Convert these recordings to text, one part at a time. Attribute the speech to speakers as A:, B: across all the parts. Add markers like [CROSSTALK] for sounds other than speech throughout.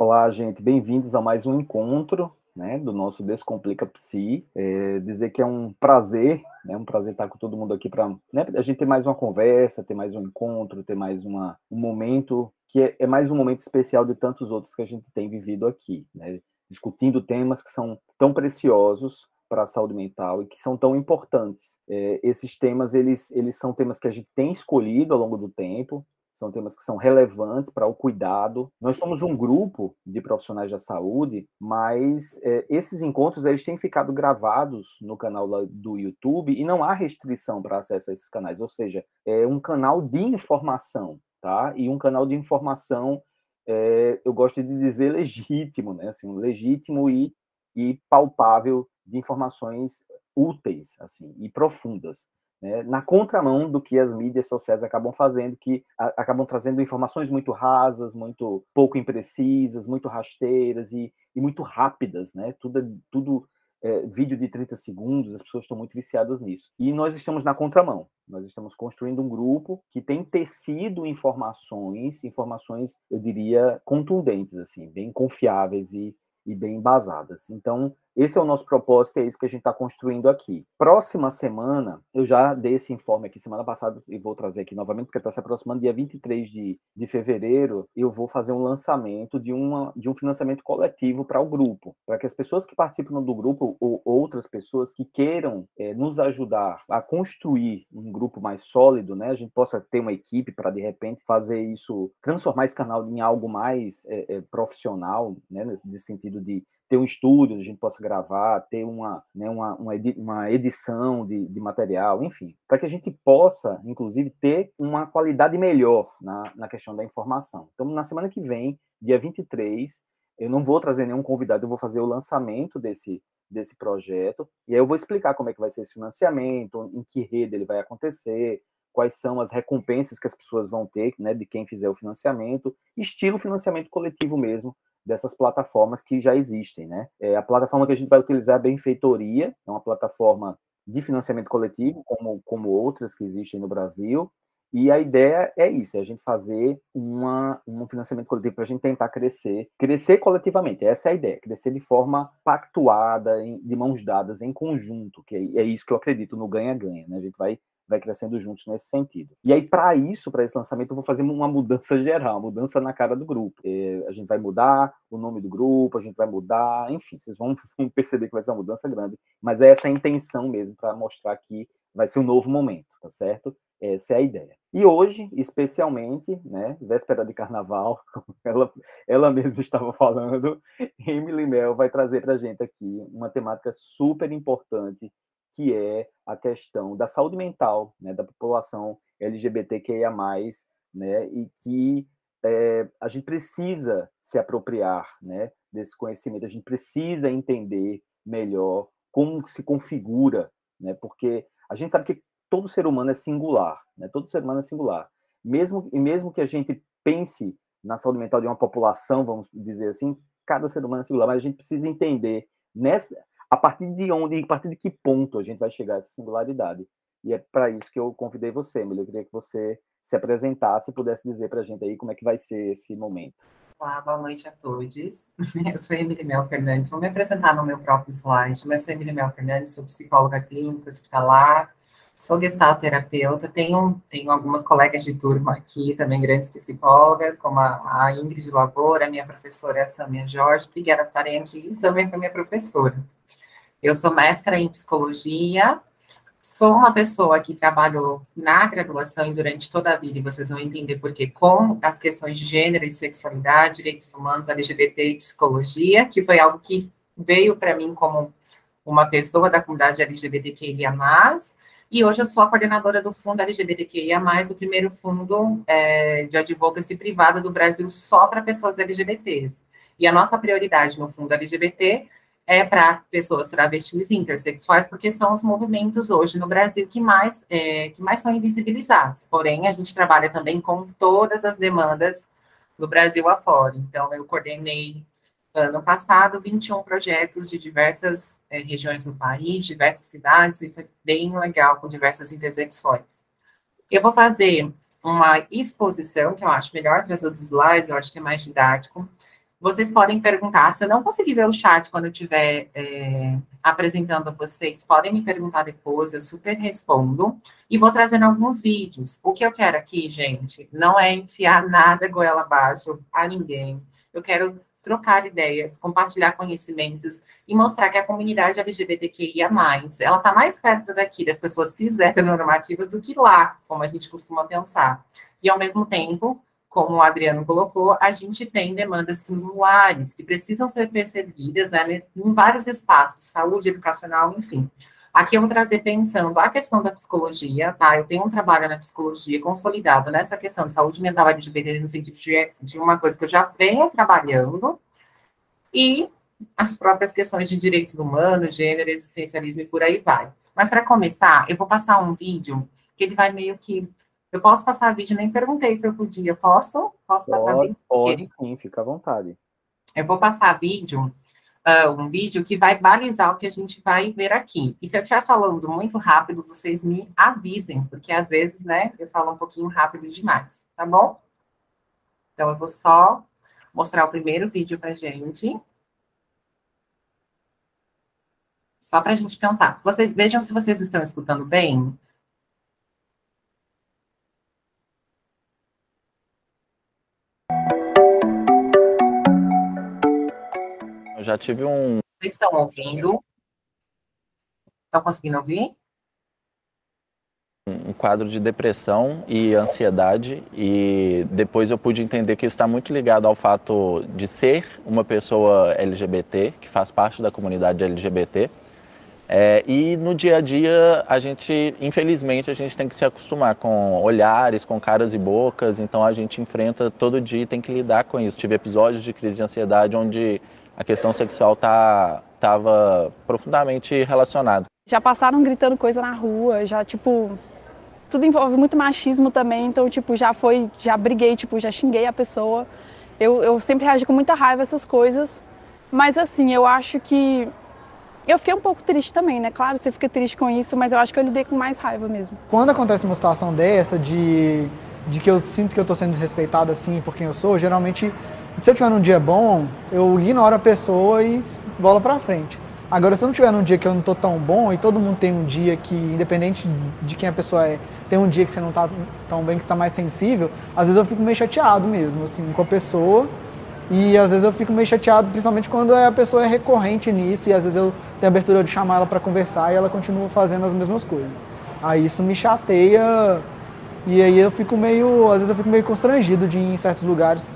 A: Olá, gente, bem-vindos a mais um encontro né, do nosso Descomplica Psi. É, dizer que é um prazer, né, um prazer estar com todo mundo aqui para né, a gente ter mais uma conversa, ter mais um encontro, ter mais uma, um momento que é, é, mais um momento especial de tantos outros que a gente tem vivido aqui, né, discutindo temas que são tão preciosos para a saúde mental e que são tão importantes. É, esses temas, eles, eles são temas que a gente tem escolhido ao longo do tempo, são temas que são relevantes para o cuidado. Nós somos um grupo de profissionais da saúde, mas é, esses encontros eles têm ficado gravados no canal do YouTube e não há restrição para acesso a esses canais, ou seja, é um canal de informação, tá? E um canal de informação, é, eu gosto de dizer legítimo, né? Assim, legítimo e, e palpável de informações úteis, assim, e profundas né, na contramão do que as mídias sociais acabam fazendo, que a, acabam trazendo informações muito rasas, muito pouco imprecisas, muito rasteiras e, e muito rápidas, né? Tudo, tudo é, vídeo de 30 segundos, as pessoas estão muito viciadas nisso. E nós estamos na contramão. Nós estamos construindo um grupo que tem tecido informações, informações, eu diria, contundentes, assim, bem confiáveis e, e bem embasadas. Então, esse é o nosso propósito, é isso que a gente está construindo aqui. Próxima semana, eu já dei esse informe aqui semana passada e vou trazer aqui novamente, porque está se aproximando, dia 23 de, de fevereiro, eu vou fazer um lançamento de, uma, de um financiamento coletivo para o grupo, para que as pessoas que participam do grupo ou outras pessoas que queiram é, nos ajudar a construir um grupo mais sólido, né, a gente possa ter uma equipe para, de repente, fazer isso, transformar esse canal em algo mais é, é, profissional, né, nesse sentido de ter um estúdio onde a gente possa gravar, ter uma, né, uma, uma edição de, de material, enfim, para que a gente possa, inclusive, ter uma qualidade melhor na, na questão da informação. Então, na semana que vem, dia 23, eu não vou trazer nenhum convidado, eu vou fazer o lançamento desse, desse projeto, e aí eu vou explicar como é que vai ser esse financiamento, em que rede ele vai acontecer, quais são as recompensas que as pessoas vão ter, né, de quem fizer o financiamento, estilo financiamento coletivo mesmo, dessas plataformas que já existem, né? É, a plataforma que a gente vai utilizar é a Benfeitoria, é uma plataforma de financiamento coletivo, como, como outras que existem no Brasil, e a ideia é isso, é a gente fazer uma, um financiamento coletivo para a gente tentar crescer, crescer coletivamente, essa é a ideia, crescer de forma pactuada, em, de mãos dadas, em conjunto, que é, é isso que eu acredito no ganha-ganha, né? A gente vai vai crescendo juntos nesse sentido. E aí, para isso, para esse lançamento, eu vou fazer uma mudança [LAUGHS] geral, uma mudança na cara do grupo. É, a gente vai mudar o nome do grupo, a gente vai mudar, enfim, vocês vão, [LAUGHS] vão perceber que vai ser uma mudança grande, mas é essa a intenção mesmo, para mostrar que vai ser um novo momento, tá certo? Essa é a ideia. E hoje, especialmente, né, véspera de carnaval, [LAUGHS] ela, ela mesma estava falando, Emily Mel vai trazer para a gente aqui uma temática super importante que é a questão da saúde mental né, da população LGBTQIA+, né, e que é, a gente precisa se apropriar né, desse conhecimento, a gente precisa entender melhor como se configura, né, porque a gente sabe que todo ser humano é singular, né, todo ser humano é singular. Mesmo, e mesmo que a gente pense na saúde mental de uma população, vamos dizer assim, cada ser humano é singular, mas a gente precisa entender nessa, a partir de onde, a partir de que ponto a gente vai chegar a essa singularidade. E é para isso que eu convidei você, Emília. Eu queria que você se apresentasse e pudesse dizer para a gente aí como é que vai ser esse momento.
B: Olá, boa noite a todos. [LAUGHS] Eu sou Emília Mel Fernandes, vou me apresentar no meu próprio slide, mas sou Emília Mel Fernandes, sou psicóloga clínica hospitalar, sou gestalterapeuta, tenho, tenho algumas colegas de turma aqui, também grandes psicólogas, como a, a Ingrid Lavoura, minha professora Samia Jorge, obrigada por estarem aqui, Samia foi minha professora. Eu sou mestra em psicologia, sou uma pessoa que trabalhou na graduação e durante toda a vida, e vocês vão entender por quê, com as questões de gênero e sexualidade, direitos humanos, LGBT e psicologia, que foi algo que veio para mim como uma pessoa da comunidade LGBTQIA+, e hoje eu sou a coordenadora do Fundo LGBTQIA+, o primeiro fundo é, de advocacy privada do Brasil só para pessoas LGBTs. E a nossa prioridade no Fundo LGBT é para pessoas travestis e intersexuais, porque são os movimentos hoje no Brasil que mais, é, que mais são invisibilizados. Porém, a gente trabalha também com todas as demandas do Brasil afora. Então, eu coordenei ano passado 21 projetos de diversas é, regiões do país, diversas cidades, e foi bem legal, com diversas intersecções. Eu vou fazer uma exposição, que eu acho melhor trazer os slides, eu acho que é mais didático. Vocês podem perguntar, se eu não conseguir ver o chat quando eu estiver é, apresentando a vocês, podem me perguntar depois, eu super respondo. E vou trazendo alguns vídeos. O que eu quero aqui, gente, não é enfiar nada goela abaixo a ninguém. Eu quero trocar ideias, compartilhar conhecimentos e mostrar que a comunidade LGBTQIA+, ela está mais perto daqui das pessoas cis heteronormativas do que lá, como a gente costuma pensar. E, ao mesmo tempo, como o Adriano colocou, a gente tem demandas singulares que precisam ser percebidas né, em vários espaços, saúde, educacional, enfim. Aqui eu vou trazer pensando a questão da psicologia, tá? Eu tenho um trabalho na psicologia consolidado nessa questão de saúde mental LGBT no sentido de, de uma coisa que eu já venho trabalhando e as próprias questões de direitos humanos, gênero, existencialismo e por aí vai. Mas para começar, eu vou passar um vídeo que ele vai meio que eu posso passar vídeo, nem perguntei se eu podia. Posso? Posso
A: pode,
B: passar vídeo?
A: Pode sim, fica à vontade.
B: Eu vou passar vídeo uh, um vídeo que vai balizar o que a gente vai ver aqui. E se eu estiver falando muito rápido, vocês me avisem, porque às vezes, né, eu falo um pouquinho rápido demais, tá bom? Então, eu vou só mostrar o primeiro vídeo pra gente. Só para a gente pensar. Vocês vejam se vocês estão escutando bem.
C: Já tive um.
B: Vocês estão ouvindo? Estão conseguindo ouvir?
C: Um quadro de depressão e ansiedade, e depois eu pude entender que isso está muito ligado ao fato de ser uma pessoa LGBT, que faz parte da comunidade LGBT. É, e no dia a dia, a gente, infelizmente, a gente tem que se acostumar com olhares, com caras e bocas, então a gente enfrenta todo dia e tem que lidar com isso. Tive episódios de crise de ansiedade onde a questão sexual tá estava profundamente relacionada.
D: Já passaram gritando coisa na rua, já tipo tudo envolve muito machismo também, então tipo já foi, já briguei, tipo já xinguei a pessoa. Eu, eu sempre reagi com muita raiva a essas coisas, mas assim eu acho que eu fiquei um pouco triste também, né? Claro, você fica triste com isso, mas eu acho que eu lidei com mais raiva mesmo.
E: Quando acontece uma situação dessa de de que eu sinto que eu estou sendo desrespeitado assim por quem eu sou, geralmente se eu tiver num dia bom, eu ignoro a pessoa e bola pra frente. Agora, se eu não tiver num dia que eu não tô tão bom e todo mundo tem um dia que, independente de quem a pessoa é, tem um dia que você não tá tão bem, que está mais sensível, às vezes eu fico meio chateado mesmo, assim, com a pessoa. E às vezes eu fico meio chateado, principalmente quando a pessoa é recorrente nisso e às vezes eu tenho abertura de chamar ela para conversar e ela continua fazendo as mesmas coisas. Aí isso me chateia e aí eu fico meio, às vezes eu fico meio constrangido de ir em certos lugares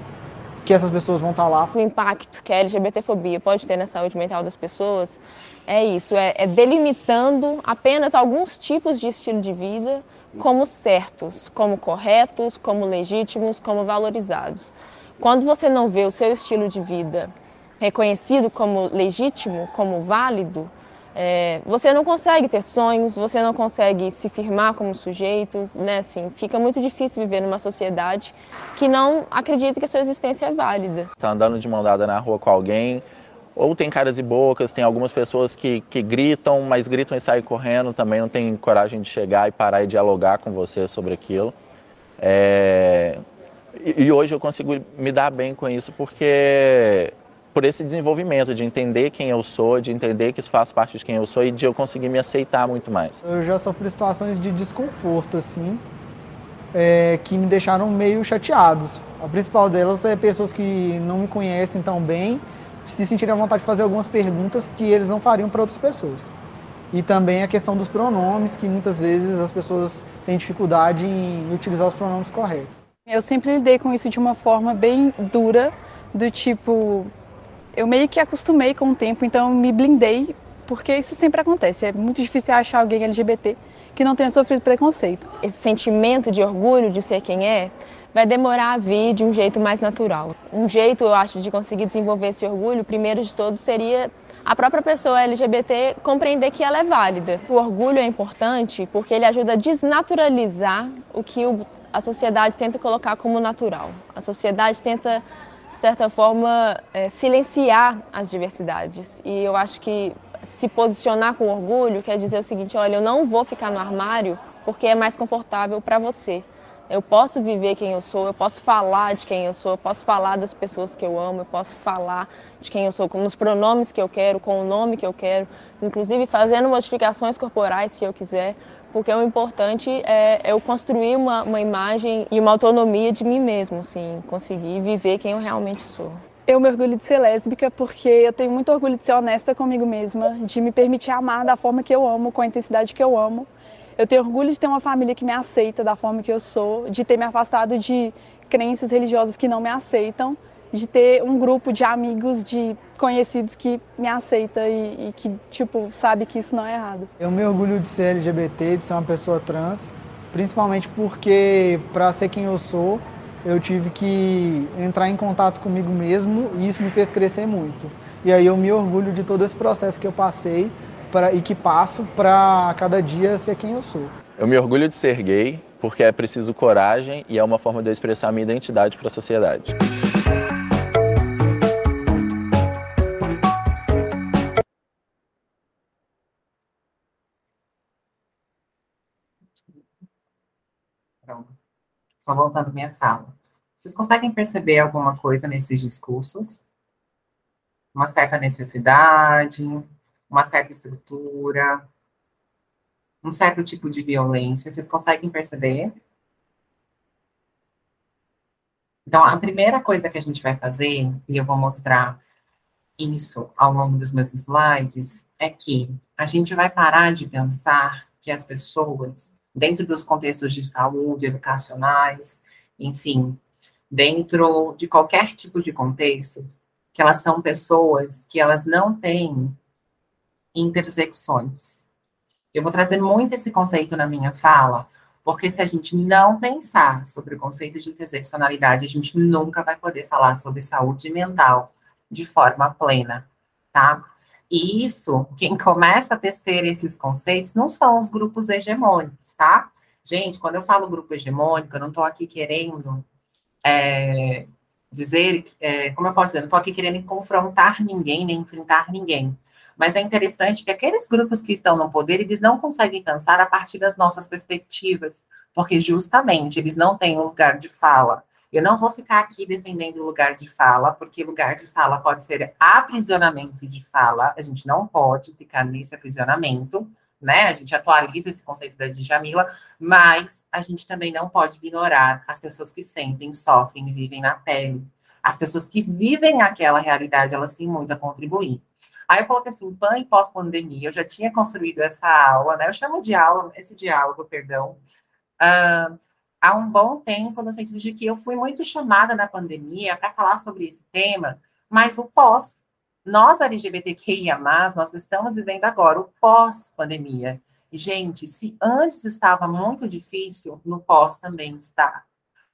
E: que essas pessoas vão estar lá.
F: O impacto que a LGBTfobia pode ter na saúde mental das pessoas é isso, é, é delimitando apenas alguns tipos de estilo de vida como certos, como corretos, como legítimos, como valorizados. Quando você não vê o seu estilo de vida reconhecido como legítimo, como válido, é, você não consegue ter sonhos, você não consegue se firmar como sujeito, né? Assim, fica muito difícil viver numa sociedade que não acredita que a sua existência é válida.
C: Está andando de mão dada na rua com alguém, ou tem caras e bocas, tem algumas pessoas que, que gritam, mas gritam e saem correndo, também não tem coragem de chegar e parar e dialogar com você sobre aquilo. É... E, e hoje eu consigo me dar bem com isso porque por esse desenvolvimento, de entender quem eu sou, de entender que isso faz parte de quem eu sou e de eu conseguir me aceitar muito mais.
E: Eu já sofri situações de desconforto, assim, é, que me deixaram meio chateados. A principal delas é pessoas que não me conhecem tão bem, se sentirem à vontade de fazer algumas perguntas que eles não fariam para outras pessoas. E também a questão dos pronomes, que muitas vezes as pessoas têm dificuldade em utilizar os pronomes corretos.
D: Eu sempre lidei com isso de uma forma bem dura, do tipo, eu meio que acostumei com o tempo, então me blindei, porque isso sempre acontece. É muito difícil achar alguém LGBT que não tenha sofrido preconceito.
F: Esse sentimento de orgulho de ser quem é vai demorar a vir de um jeito mais natural. Um jeito, eu acho, de conseguir desenvolver esse orgulho, primeiro de todos, seria a própria pessoa LGBT compreender que ela é válida. O orgulho é importante porque ele ajuda a desnaturalizar o que a sociedade tenta colocar como natural. A sociedade tenta certa forma, é, silenciar as diversidades. E eu acho que se posicionar com orgulho quer dizer o seguinte: olha, eu não vou ficar no armário porque é mais confortável para você. Eu posso viver quem eu sou, eu posso falar de quem eu sou, eu posso falar das pessoas que eu amo, eu posso falar de quem eu sou, com os pronomes que eu quero, com o nome que eu quero, inclusive fazendo modificações corporais se eu quiser, porque o importante é eu construir uma, uma imagem e uma autonomia de mim mesmo, assim, conseguir viver quem eu realmente sou.
D: Eu me orgulho de ser lésbica porque eu tenho muito orgulho de ser honesta comigo mesma, de me permitir amar da forma que eu amo, com a intensidade que eu amo eu tenho orgulho de ter uma família que me aceita da forma que eu sou, de ter me afastado de crenças religiosas que não me aceitam, de ter um grupo de amigos, de conhecidos que me aceita e, e, que, tipo, sabe que isso não é errado.
E: Eu me orgulho de ser LGBT, de ser uma pessoa trans, principalmente porque, para ser quem eu sou, eu tive que entrar em contato comigo mesmo e isso me fez crescer muito. E aí eu me orgulho de todo esse processo que eu passei pra, e que passo para cada dia ser quem eu sou.
C: Eu me orgulho de ser gay porque é preciso coragem e é uma forma de eu expressar minha identidade para a sociedade.
B: Só voltando minha fala. Vocês conseguem perceber alguma coisa nesses discursos? Uma certa necessidade, uma certa estrutura, um certo tipo de violência. Vocês conseguem perceber? Então, a primeira coisa que a gente vai fazer, e eu vou mostrar isso ao longo dos meus slides, é que a gente vai parar de pensar que as pessoas, dentro dos contextos de saúde, educacionais, enfim, dentro de qualquer tipo de contexto, que elas são pessoas que elas não têm intersecções. Eu vou trazer muito esse conceito na minha fala, porque se a gente não pensar sobre o conceito de interseccionalidade, a gente nunca vai poder falar sobre saúde mental de forma plena, tá? E isso, quem começa a tecer esses conceitos não são os grupos hegemônicos, tá? Gente, quando eu falo grupo hegemônico, eu não estou aqui querendo é, dizer, é, como eu posso dizer, não estou aqui querendo confrontar ninguém, nem enfrentar ninguém. Mas é interessante que aqueles grupos que estão no poder, eles não conseguem pensar a partir das nossas perspectivas, porque justamente eles não têm um lugar de fala. Eu não vou ficar aqui defendendo lugar de fala, porque lugar de fala pode ser aprisionamento de fala, a gente não pode ficar nesse aprisionamento, né? A gente atualiza esse conceito da Djamila, mas a gente também não pode ignorar as pessoas que sentem, sofrem e vivem na pele. As pessoas que vivem aquela realidade, elas têm muito a contribuir. Aí eu coloquei assim, pan e pós-pandemia, eu já tinha construído essa aula, né? Eu chamo de aula, esse diálogo, perdão, uh, há um bom tempo, no sentido de que eu fui muito chamada na pandemia para falar sobre esse tema, mas o pós, nós LGBTQIA+, nós estamos vivendo agora o pós-pandemia. Gente, se antes estava muito difícil, no pós também está.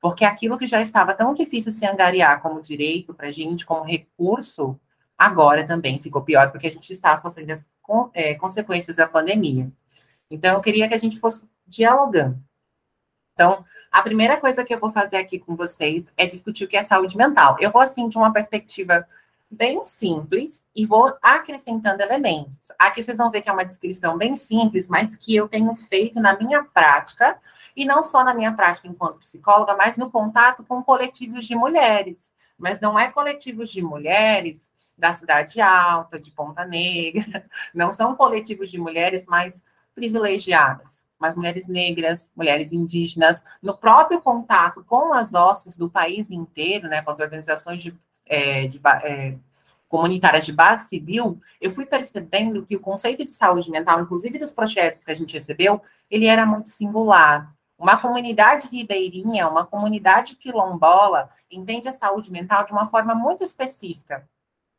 B: Porque aquilo que já estava tão difícil se angariar como direito para a gente, como recurso, Agora também ficou pior, porque a gente está sofrendo as é, consequências da pandemia. Então, eu queria que a gente fosse dialogando. Então, a primeira coisa que eu vou fazer aqui com vocês é discutir o que é saúde mental. Eu vou, assim, de uma perspectiva bem simples e vou acrescentando elementos. Aqui vocês vão ver que é uma descrição bem simples, mas que eu tenho feito na minha prática, e não só na minha prática enquanto psicóloga, mas no contato com coletivos de mulheres. Mas não é coletivos de mulheres da Cidade Alta, de Ponta Negra, [LAUGHS] não são coletivos de mulheres mais privilegiadas, mas mulheres negras, mulheres indígenas, no próprio contato com as ossos do país inteiro, né, com as organizações de, é, de é, comunitárias de base civil, eu fui percebendo que o conceito de saúde mental, inclusive dos projetos que a gente recebeu, ele era muito singular. Uma comunidade ribeirinha, uma comunidade quilombola, entende a saúde mental de uma forma muito específica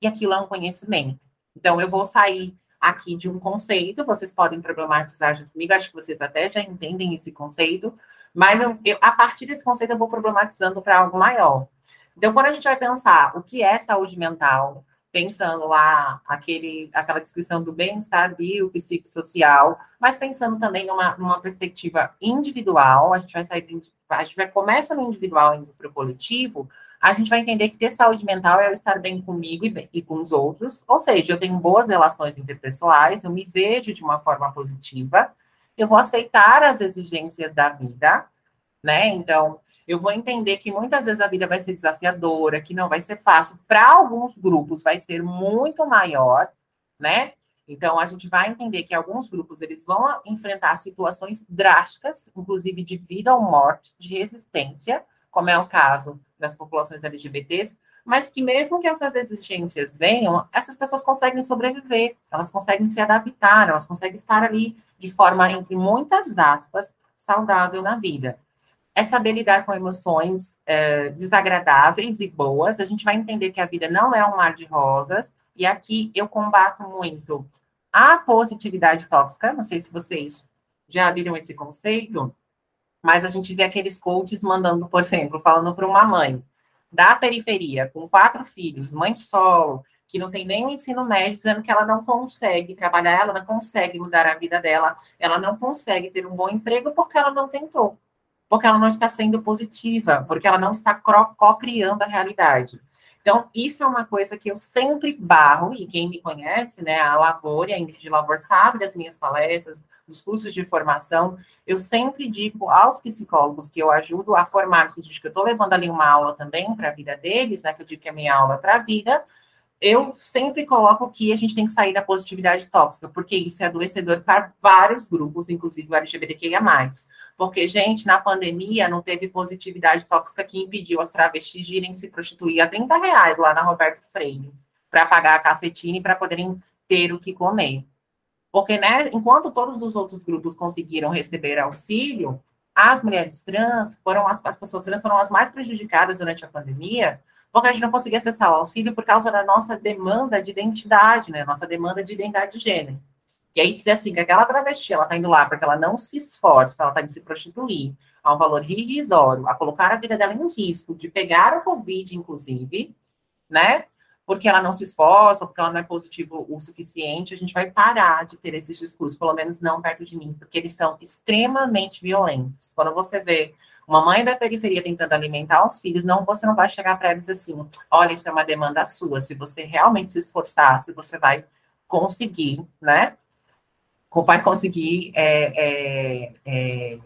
B: e aquilo é um conhecimento. Então, eu vou sair aqui de um conceito, vocês podem problematizar junto comigo, acho que vocês até já entendem esse conceito, mas eu, eu, a partir desse conceito eu vou problematizando para algo maior. Então, quando a gente vai pensar o que é saúde mental, pensando lá aquele, aquela descrição do bem-estar biopsicossocial, mas pensando também numa, numa perspectiva individual, a gente vai sair, a gente vai começa no individual indo para o coletivo, a gente vai entender que ter saúde mental é eu estar bem comigo e, bem, e com os outros, ou seja, eu tenho boas relações interpessoais, eu me vejo de uma forma positiva, eu vou aceitar as exigências da vida, né? Então, eu vou entender que muitas vezes a vida vai ser desafiadora, que não vai ser fácil. Para alguns grupos vai ser muito maior, né? Então, a gente vai entender que alguns grupos eles vão enfrentar situações drásticas, inclusive de vida ou morte, de resistência, como é o caso das populações LGBTs, mas que mesmo que essas exigências venham, essas pessoas conseguem sobreviver, elas conseguem se adaptar, elas conseguem estar ali de forma, entre muitas aspas, saudável na vida. É saber lidar com emoções é, desagradáveis e boas. A gente vai entender que a vida não é um mar de rosas. E aqui eu combato muito a positividade tóxica. Não sei se vocês já viram esse conceito, mas a gente vê aqueles coaches mandando, por exemplo, falando para uma mãe da periferia, com quatro filhos, mãe solo, que não tem o ensino médio, dizendo que ela não consegue trabalhar, ela não consegue mudar a vida dela, ela não consegue ter um bom emprego porque ela não tentou, porque ela não está sendo positiva, porque ela não está co-criando a realidade. Então, isso é uma coisa que eu sempre barro, e quem me conhece, né, a Lavor e a Ingrid Lavor sabe das minhas palestras, dos cursos de formação, eu sempre digo aos psicólogos que eu ajudo a formar, no sentido de que eu estou levando ali uma aula também para a vida deles, né, que eu digo que a minha aula é para a vida, eu sempre coloco que a gente tem que sair da positividade tóxica, porque isso é adoecedor para vários grupos, inclusive o LGBTQIA+. Porque, gente, na pandemia não teve positividade tóxica que impediu as travestis de irem se prostituir a 30 reais lá na Roberto Freire, para pagar a cafetina e para poderem ter o que comer. Porque, né, enquanto todos os outros grupos conseguiram receber auxílio, as mulheres trans foram as, as pessoas trans foram as mais prejudicadas durante a pandemia, porque a gente não conseguia acessar o auxílio por causa da nossa demanda de identidade, né, nossa demanda de identidade de gênero. E aí dizer assim, que aquela travesti, ela tá indo lá porque ela não se esforça, ela tá indo se prostituir a um valor irrisório, a colocar a vida dela em risco de pegar o Covid, inclusive, né? Porque ela não se esforça, porque ela não é positivo o suficiente, a gente vai parar de ter esses discursos, pelo menos não perto de mim, porque eles são extremamente violentos. Quando você vê uma mãe da periferia tentando alimentar os filhos, não, você não vai chegar para ela e dizer assim, olha, isso é uma demanda sua, se você realmente se esforçar, se você vai conseguir, né? Vai conseguir é, é, é,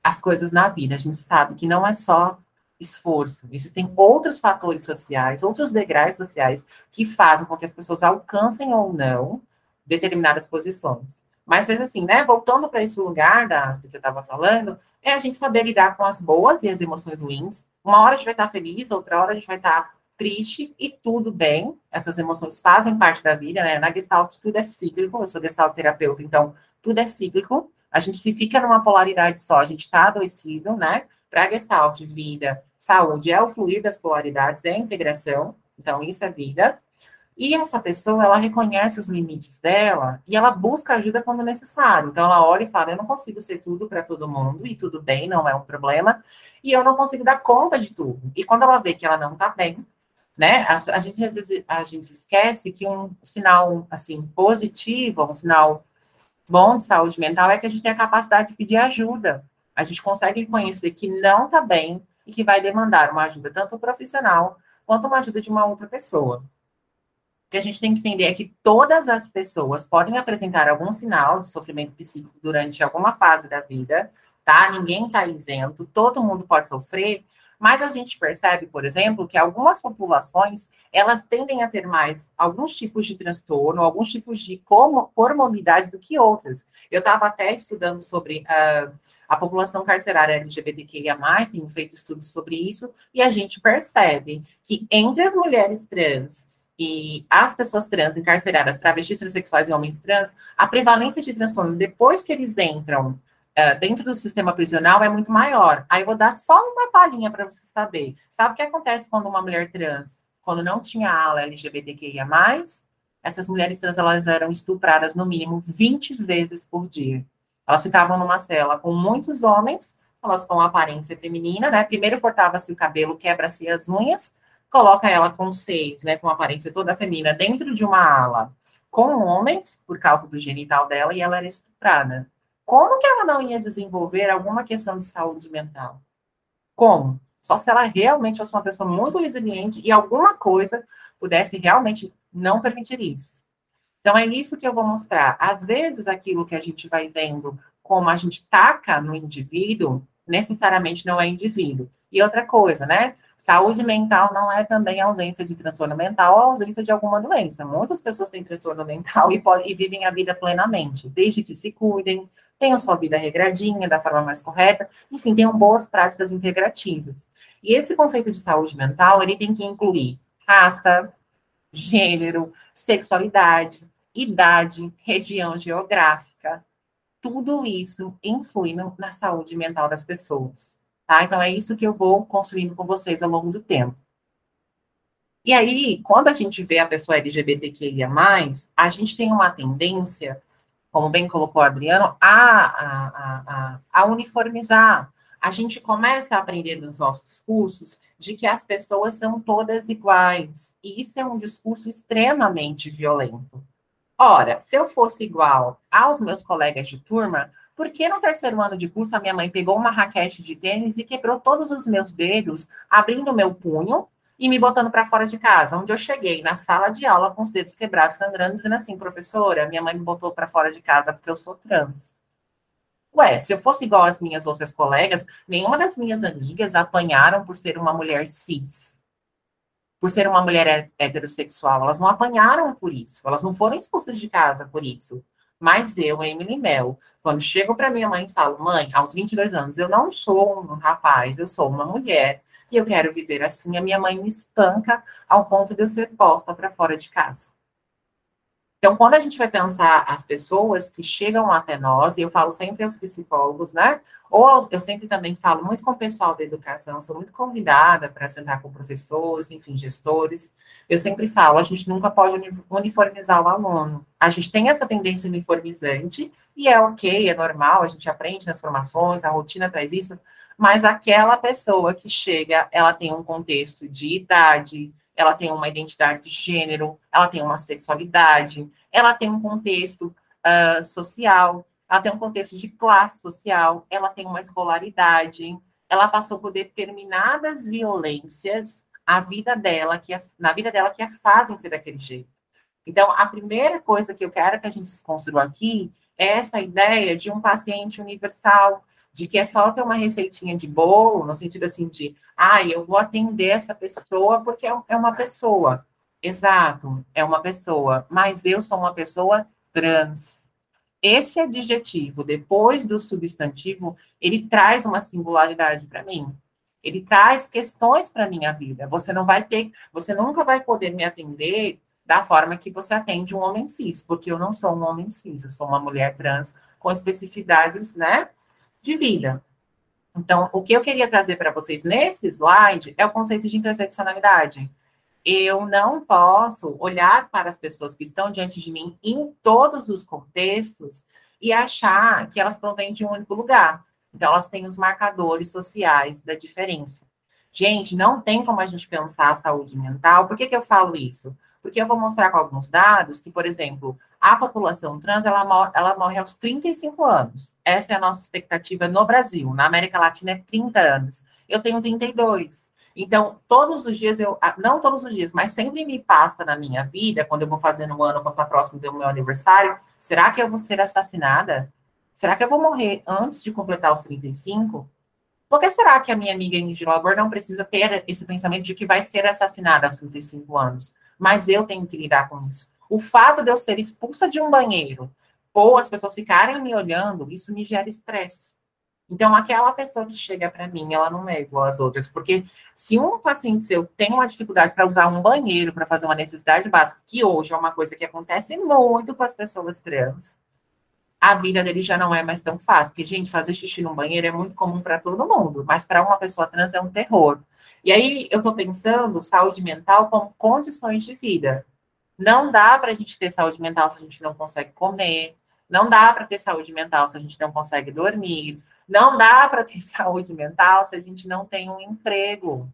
B: as coisas na vida. A gente sabe que não é só esforço. Existem outros fatores sociais, outros degraus sociais que fazem com que as pessoas alcancem ou não determinadas posições. Mas, vezes assim, né, voltando para esse lugar da, do que eu estava falando, é a gente saber lidar com as boas e as emoções ruins. Uma hora a gente vai estar feliz, outra hora a gente vai estar triste e tudo bem. Essas emoções fazem parte da vida, né? Na Gestalt tudo é cíclico, eu sou Gestalt terapeuta, então tudo é cíclico. A gente se fica numa polaridade só, a gente está adoecido, né? Para Gestalt, vida, saúde é o fluir das polaridades, é a integração, então isso é vida. E essa pessoa, ela reconhece os limites dela e ela busca ajuda quando necessário. Então, ela olha e fala: Eu não consigo ser tudo para todo mundo, e tudo bem, não é um problema, e eu não consigo dar conta de tudo. E quando ela vê que ela não está bem, né, a, a, gente, às vezes, a gente esquece que um sinal, assim, positivo, um sinal bom de saúde mental é que a gente tem a capacidade de pedir ajuda a gente consegue reconhecer que não está bem e que vai demandar uma ajuda tanto profissional quanto uma ajuda de uma outra pessoa. O que a gente tem que entender é que todas as pessoas podem apresentar algum sinal de sofrimento psíquico durante alguma fase da vida, tá? Ninguém está isento, todo mundo pode sofrer, mas a gente percebe, por exemplo, que algumas populações, elas tendem a ter mais alguns tipos de transtorno, alguns tipos de comorbidades do que outras. Eu estava até estudando sobre uh, a população carcerária LGBTQIA+, tenho feito estudos sobre isso, e a gente percebe que entre as mulheres trans e as pessoas trans encarceradas, travestis transexuais e homens trans, a prevalência de transtorno depois que eles entram uh, dentro do sistema prisional é muito maior. Aí eu vou dar só uma palhinha para você saber. Sabe o que acontece quando uma mulher trans, quando não tinha ala LGBTQIA+, essas mulheres trans elas eram estupradas no mínimo 20 vezes por dia. Elas ficavam numa cela com muitos homens, elas com aparência feminina, né? Primeiro cortava-se o cabelo, quebra-se as unhas, coloca ela com seios, né? Com aparência toda feminina dentro de uma ala com homens, por causa do genital dela, e ela era estuprada. Como que ela não ia desenvolver alguma questão de saúde mental? Como? Só se ela realmente fosse uma pessoa muito resiliente e alguma coisa pudesse realmente não permitir isso. Então, é isso que eu vou mostrar. Às vezes, aquilo que a gente vai vendo como a gente taca no indivíduo, necessariamente não é indivíduo. E outra coisa, né? Saúde mental não é também ausência de transtorno mental ou ausência de alguma doença. Muitas pessoas têm transtorno mental e, e vivem a vida plenamente, desde que se cuidem, tenham sua vida regradinha, da forma mais correta, enfim, tenham boas práticas integrativas. E esse conceito de saúde mental, ele tem que incluir raça, gênero, sexualidade, idade, região geográfica, tudo isso influi na saúde mental das pessoas, tá? Então, é isso que eu vou construindo com vocês ao longo do tempo. E aí, quando a gente vê a pessoa LGBTQIA+, a gente tem uma tendência, como bem colocou o Adriano, a, a, a, a uniformizar. A gente começa a aprender nos nossos cursos de que as pessoas são todas iguais. E isso é um discurso extremamente violento. Ora, se eu fosse igual aos meus colegas de turma, por que no terceiro ano de curso a minha mãe pegou uma raquete de tênis e quebrou todos os meus dedos, abrindo meu punho e me botando para fora de casa, onde eu cheguei na sala de aula com os dedos quebrados, sangrando, dizendo assim, professora, minha mãe me botou para fora de casa porque eu sou trans. Ué, se eu fosse igual às minhas outras colegas, nenhuma das minhas amigas apanharam por ser uma mulher cis por ser uma mulher heterossexual. Elas não apanharam por isso, elas não foram expulsas de casa por isso. Mas eu, Emily Mel, quando chego para minha mãe e falo, mãe, aos 22 anos, eu não sou um rapaz, eu sou uma mulher e eu quero viver assim, a minha mãe me espanca ao ponto de eu ser posta para fora de casa. Então, quando a gente vai pensar as pessoas que chegam até nós, e eu falo sempre aos psicólogos, né? Ou aos, eu sempre também falo muito com o pessoal da educação, sou muito convidada para sentar com professores, enfim, gestores. Eu sempre falo, a gente nunca pode uniformizar o aluno. A gente tem essa tendência uniformizante, e é ok, é normal, a gente aprende nas formações, a rotina traz isso, mas aquela pessoa que chega, ela tem um contexto de idade, ela tem uma identidade de gênero, ela tem uma sexualidade, ela tem um contexto uh, social, ela tem um contexto de classe social, ela tem uma escolaridade, ela passou por determinadas violências a vida dela, que a, na vida dela que a fazem ser daquele jeito. Então, a primeira coisa que eu quero que a gente desconstrua aqui é essa ideia de um paciente universal, de que é só ter uma receitinha de bolo, no sentido assim de, ah, eu vou atender essa pessoa porque é, é uma pessoa. Exato, é uma pessoa, mas eu sou uma pessoa trans. Esse adjetivo, depois do substantivo, ele traz uma singularidade para mim. Ele traz questões para minha vida. Você não vai ter, você nunca vai poder me atender da forma que você atende um homem cis, porque eu não sou um homem cis, eu sou uma mulher trans com especificidades, né, de vida. Então, o que eu queria trazer para vocês nesse slide é o conceito de interseccionalidade. Eu não posso olhar para as pessoas que estão diante de mim em todos os contextos e achar que elas provêm de um único lugar. Então, elas têm os marcadores sociais da diferença. Gente, não tem como a gente pensar a saúde mental. Por que, que eu falo isso? Porque eu vou mostrar com alguns dados que, por exemplo, a população trans ela, mor ela morre aos 35 anos. Essa é a nossa expectativa no Brasil. Na América Latina é 30 anos. Eu tenho 32. Então, todos os dias, eu, não todos os dias, mas sempre me passa na minha vida, quando eu vou fazendo um ano, quando está próximo do meu aniversário, será que eu vou ser assassinada? Será que eu vou morrer antes de completar os 35? Por que será que a minha amiga Ingrid Labor não precisa ter esse pensamento de que vai ser assassinada aos 35 anos? mas eu tenho que lidar com isso. O fato de eu ser expulsa de um banheiro ou as pessoas ficarem me olhando, isso me gera estresse. Então, aquela pessoa que chega para mim, ela não é igual às outras, porque se um paciente seu tem uma dificuldade para usar um banheiro para fazer uma necessidade básica, que hoje é uma coisa que acontece muito com as pessoas trans, a vida dele já não é mais tão fácil. Porque, gente, fazer xixi no banheiro é muito comum para todo mundo, mas para uma pessoa trans é um terror. E aí eu estou pensando saúde mental como condições de vida. Não dá para a gente ter saúde mental se a gente não consegue comer. Não dá para ter saúde mental se a gente não consegue dormir. Não dá para ter [LAUGHS] saúde mental se a gente não tem um emprego.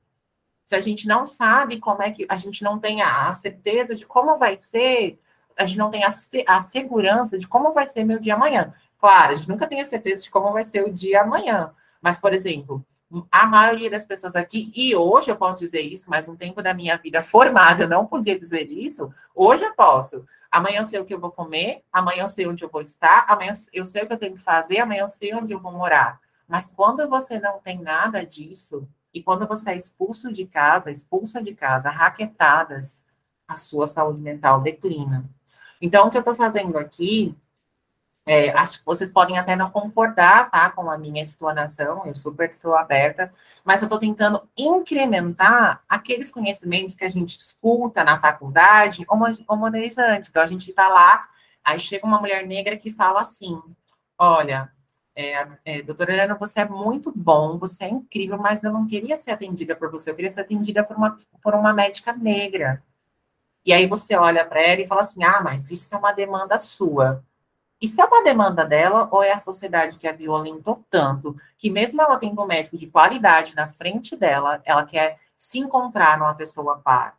B: Se a gente não sabe como é que a gente não tem a certeza de como vai ser a gente não tem a, a segurança de como vai ser meu dia amanhã. Claro, a gente nunca tem a certeza de como vai ser o dia amanhã. Mas, por exemplo, a maioria das pessoas aqui, e hoje eu posso dizer isso, mas um tempo da minha vida formada eu não podia dizer isso, hoje eu posso. Amanhã eu sei o que eu vou comer, amanhã eu sei onde eu vou estar, amanhã eu sei o que eu tenho que fazer, amanhã eu sei onde eu vou morar. Mas quando você não tem nada disso, e quando você é expulso de casa, expulsa de casa, raquetadas, a sua saúde mental declina. Então, o que eu estou fazendo aqui é, acho que vocês podem até não concordar, tá, com a minha explanação, eu super sou aberta, mas eu estou tentando incrementar aqueles conhecimentos que a gente escuta na faculdade homogeneizante. Então, a gente está lá, aí chega uma mulher negra que fala assim, olha, é, é, doutora Helena, você é muito bom, você é incrível, mas eu não queria ser atendida por você, eu queria ser atendida por uma, por uma médica negra. E aí você olha para ela e fala assim, ah, mas isso é uma demanda sua. Isso é uma demanda dela ou é a sociedade que a violentou tanto que mesmo ela tendo um médico de qualidade na frente dela, ela quer se encontrar numa pessoa par?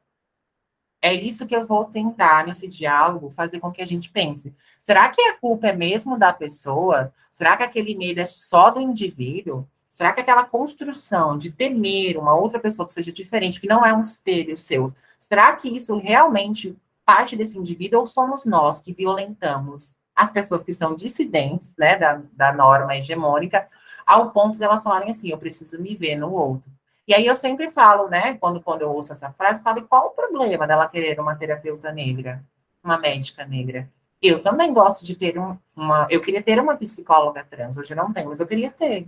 B: É isso que eu vou tentar nesse diálogo fazer com que a gente pense. Será que a culpa é mesmo da pessoa? Será que aquele medo é só do indivíduo? Será que aquela construção de temer uma outra pessoa que seja diferente, que não é um espelho seu, será que isso realmente parte desse indivíduo ou somos nós que violentamos as pessoas que são dissidentes, né, da, da norma hegemônica, ao ponto de elas falarem assim, eu preciso me ver no outro. E aí eu sempre falo, né, quando, quando eu ouço essa frase, falo, qual o problema dela querer uma terapeuta negra, uma médica negra? Eu também gosto de ter um, uma, eu queria ter uma psicóloga trans, hoje não tenho, mas eu queria ter.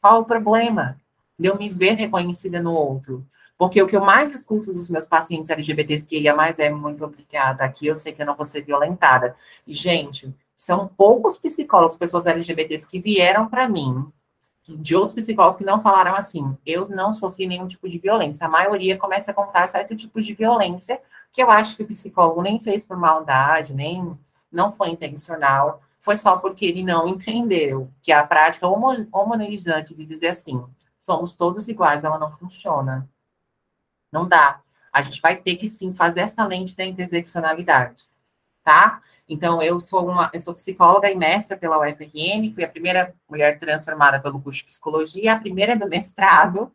B: Qual o problema de eu me ver reconhecida no outro? Porque o que eu mais escuto dos meus pacientes LGBTs, que ia mais é muito obrigada, aqui eu sei que eu não vou ser violentada. E, gente, são poucos psicólogos, pessoas LGBTs, que vieram para mim, de outros psicólogos que não falaram assim, eu não sofri nenhum tipo de violência. A maioria começa a contar certo tipo de violência, que eu acho que o psicólogo nem fez por maldade, nem não foi intencional, foi só porque ele não entendeu que a prática homogeneizante de dizer assim, somos todos iguais, ela não funciona. Não dá. A gente vai ter que sim fazer essa lente da interseccionalidade, tá? Então, eu sou uma, eu sou psicóloga e mestra pela UFRN, fui a primeira mulher transformada pelo curso de psicologia, a primeira do mestrado,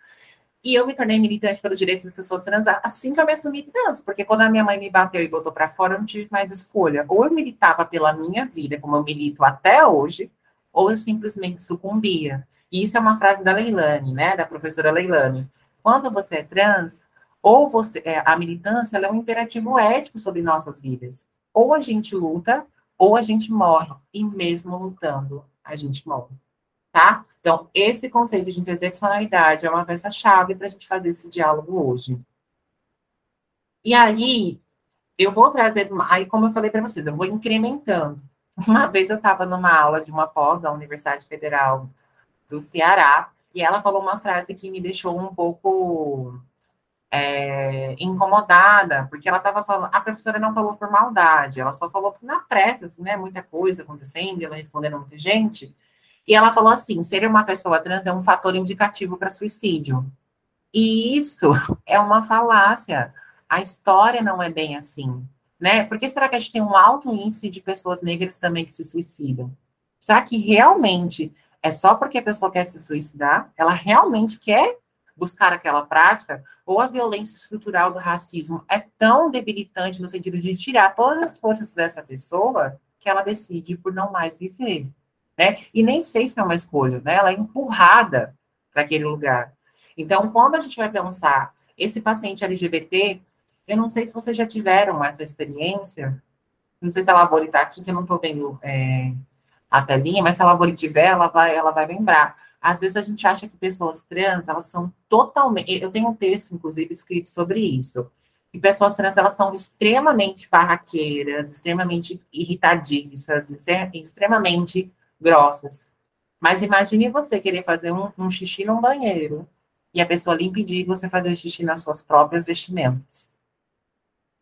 B: e eu me tornei militante pelos direitos das pessoas trans assim que eu me assumi trans, porque quando a minha mãe me bateu e botou para fora, eu não tive mais escolha. Ou eu militava pela minha vida, como eu milito até hoje, ou eu simplesmente sucumbia. E isso é uma frase da Leilani, né, da professora Leilani. Quando você é trans, ou você, é, a militância é um imperativo ético sobre nossas vidas. Ou a gente luta, ou a gente morre. E mesmo lutando, a gente morre. Tá? Então, esse conceito de interseccionalidade é uma peça-chave para a gente fazer esse diálogo hoje. E aí, eu vou trazer, aí como eu falei para vocês, eu vou incrementando. Uma vez eu estava numa aula de uma pós da Universidade Federal do Ceará, e ela falou uma frase que me deixou um pouco é, incomodada, porque ela estava falando, a professora não falou por maldade, ela só falou na pressa, assim, né, muita coisa acontecendo, ela respondendo muita gente, e ela falou assim, ser uma pessoa trans é um fator indicativo para suicídio. E isso [LAUGHS] é uma falácia, a história não é bem assim, né, por que será que a gente tem um alto índice de pessoas negras também que se suicidam? Será que realmente é só porque a pessoa quer se suicidar? Ela realmente quer buscar aquela prática, ou a violência estrutural do racismo é tão debilitante no sentido de tirar todas as forças dessa pessoa que ela decide por não mais viver, né? E nem sei se é uma escolha, né? Ela é empurrada para aquele lugar. Então, quando a gente vai pensar esse paciente LGBT, eu não sei se vocês já tiveram essa experiência, não sei se a Labori está aqui, que eu não estou vendo é, a telinha, mas se a Labori tiver, ela vai, ela vai lembrar. Às vezes a gente acha que pessoas trans, elas são totalmente. Eu tenho um texto, inclusive, escrito sobre isso. E pessoas trans, elas são extremamente barraqueiras, extremamente irritadiças, extremamente grossas. Mas imagine você querer fazer um, um xixi num banheiro e a pessoa lhe impedir você fazer xixi nas suas próprias vestimentas.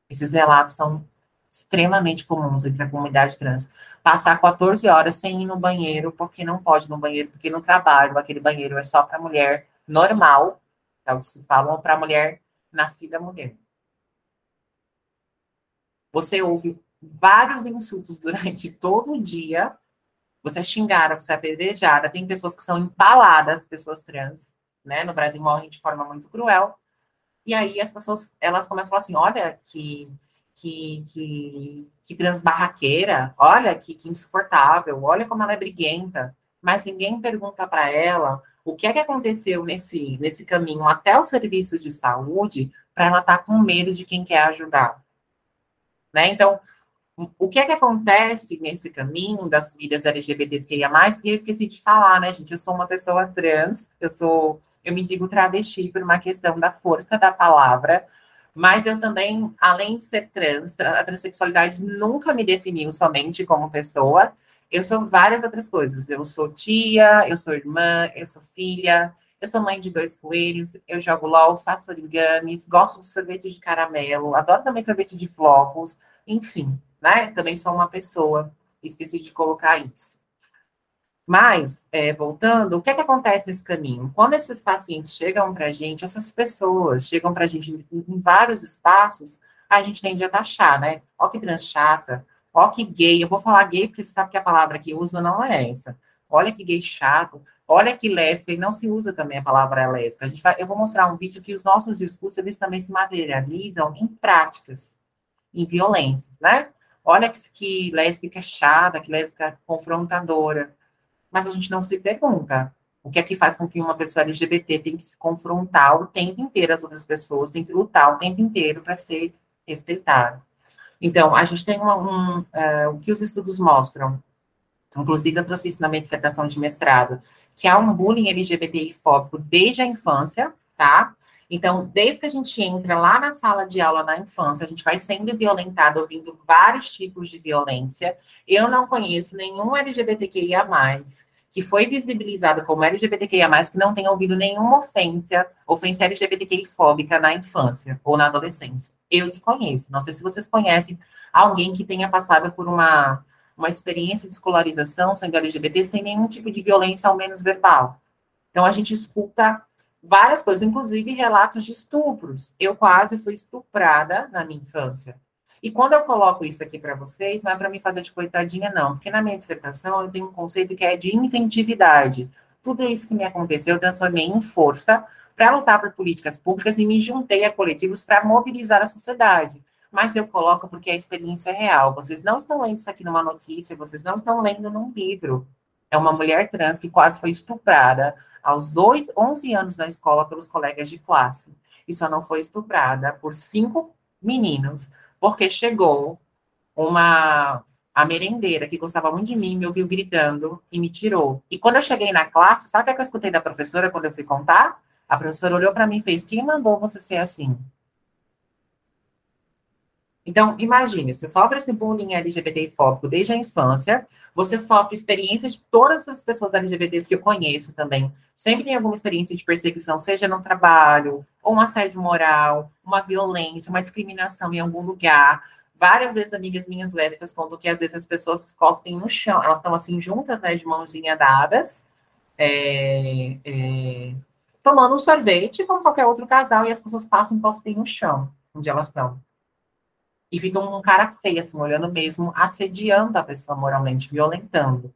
B: Esses relatos são extremamente comuns entre a comunidade trans. Passar 14 horas sem ir no banheiro, porque não pode ir no banheiro, porque no trabalho aquele banheiro é só para mulher normal, é o que se fala, ou para mulher nascida mulher. Você ouve vários insultos durante [LAUGHS] todo o dia, você é xingada, você é apedrejada, tem pessoas que são empaladas, pessoas trans, né? No Brasil morrem de forma muito cruel. E aí as pessoas, elas começam a falar assim, olha que que, que, que transbarraqueira, olha que, que insuportável, olha como ela é briguenta. Mas ninguém pergunta para ela o que é que aconteceu nesse, nesse caminho até o serviço de saúde para ela estar tá com medo de quem quer ajudar. Né? Então, o que é que acontece nesse caminho das vidas LGBTs que eu esqueci de falar, né, gente? Eu sou uma pessoa trans, eu sou, eu me digo travesti por uma questão da força da palavra, mas eu também, além de ser trans, a transexualidade nunca me definiu somente como pessoa. Eu sou várias outras coisas. Eu sou tia, eu sou irmã, eu sou filha, eu sou mãe de dois coelhos, eu jogo LOL, faço origamis, gosto de sorvete de caramelo, adoro também sorvete de flocos, enfim né? Também sou uma pessoa, esqueci de colocar isso. Mas, é, voltando, o que, é que acontece nesse caminho? Quando esses pacientes chegam para a gente, essas pessoas chegam para a gente em, em, vários espaços, a gente tende a taxar, né? Ó que trans chata, ó que gay, eu vou falar gay porque você sabe que a palavra que usa não é essa. Olha que gay chato, olha que lésbica, e não se usa também a palavra lésbica. A gente vai, eu vou mostrar um vídeo que os nossos discursos, eles também se materializam em práticas, em violências, né? Olha que, que lésbica é chata, que lésbica confrontadora. Mas a gente não se pergunta o que é que faz com que uma pessoa LGBT tenha que se confrontar o tempo inteiro as outras pessoas, tem que lutar o tempo inteiro para ser respeitada. Então, a gente tem uma, um, uh, o que os estudos mostram, inclusive eu trouxe isso na minha dissertação de mestrado, que há um bullying LGBTI fóbico desde a infância, tá? Então, desde que a gente entra lá na sala de aula na infância, a gente vai sendo violentado, ouvindo vários tipos de violência. Eu não conheço nenhum LGBTQIA, que foi visibilizado como LGBTQIA, que não tenha ouvido nenhuma ofensa, ofensa LGBTQI fóbica na infância ou na adolescência. Eu desconheço. Não sei se vocês conhecem alguém que tenha passado por uma, uma experiência de escolarização sendo LGBT sem nenhum tipo de violência, ao menos verbal. Então, a gente escuta várias coisas, inclusive relatos de estupros. Eu quase fui estuprada na minha infância. E quando eu coloco isso aqui para vocês, não é para me fazer de coitadinha, não, porque na minha dissertação eu tenho um conceito que é de inventividade. Tudo isso que me aconteceu eu transformei em força para lutar por políticas públicas e me juntei a coletivos para mobilizar a sociedade. Mas eu coloco porque a experiência é real. Vocês não estão lendo isso aqui numa notícia, vocês não estão lendo num livro. É uma mulher trans que quase foi estuprada aos 8, 11 anos na escola pelos colegas de classe. E só não foi estuprada por cinco meninos, porque chegou uma a merendeira que gostava muito de mim, me ouviu gritando e me tirou. E quando eu cheguei na classe, sabe o que eu escutei da professora quando eu fui contar? A professora olhou para mim e fez: Quem mandou você ser assim? Então, imagine, você sofre esse bullying LGBT fóbico desde a infância, você sofre experiência de todas as pessoas LGBTs que eu conheço também. Sempre tem alguma experiência de perseguição, seja no trabalho, ou um assédio moral, uma violência, uma discriminação em algum lugar. Várias vezes amigas minhas lésbicas contam que às vezes as pessoas cospem no chão, elas estão assim juntas, né, de mãozinha dadas, é, é, tomando um sorvete como qualquer outro casal, e as pessoas passam e cospem no chão, onde elas estão e fica um cara feio, assim, olhando mesmo, assediando a pessoa moralmente, violentando.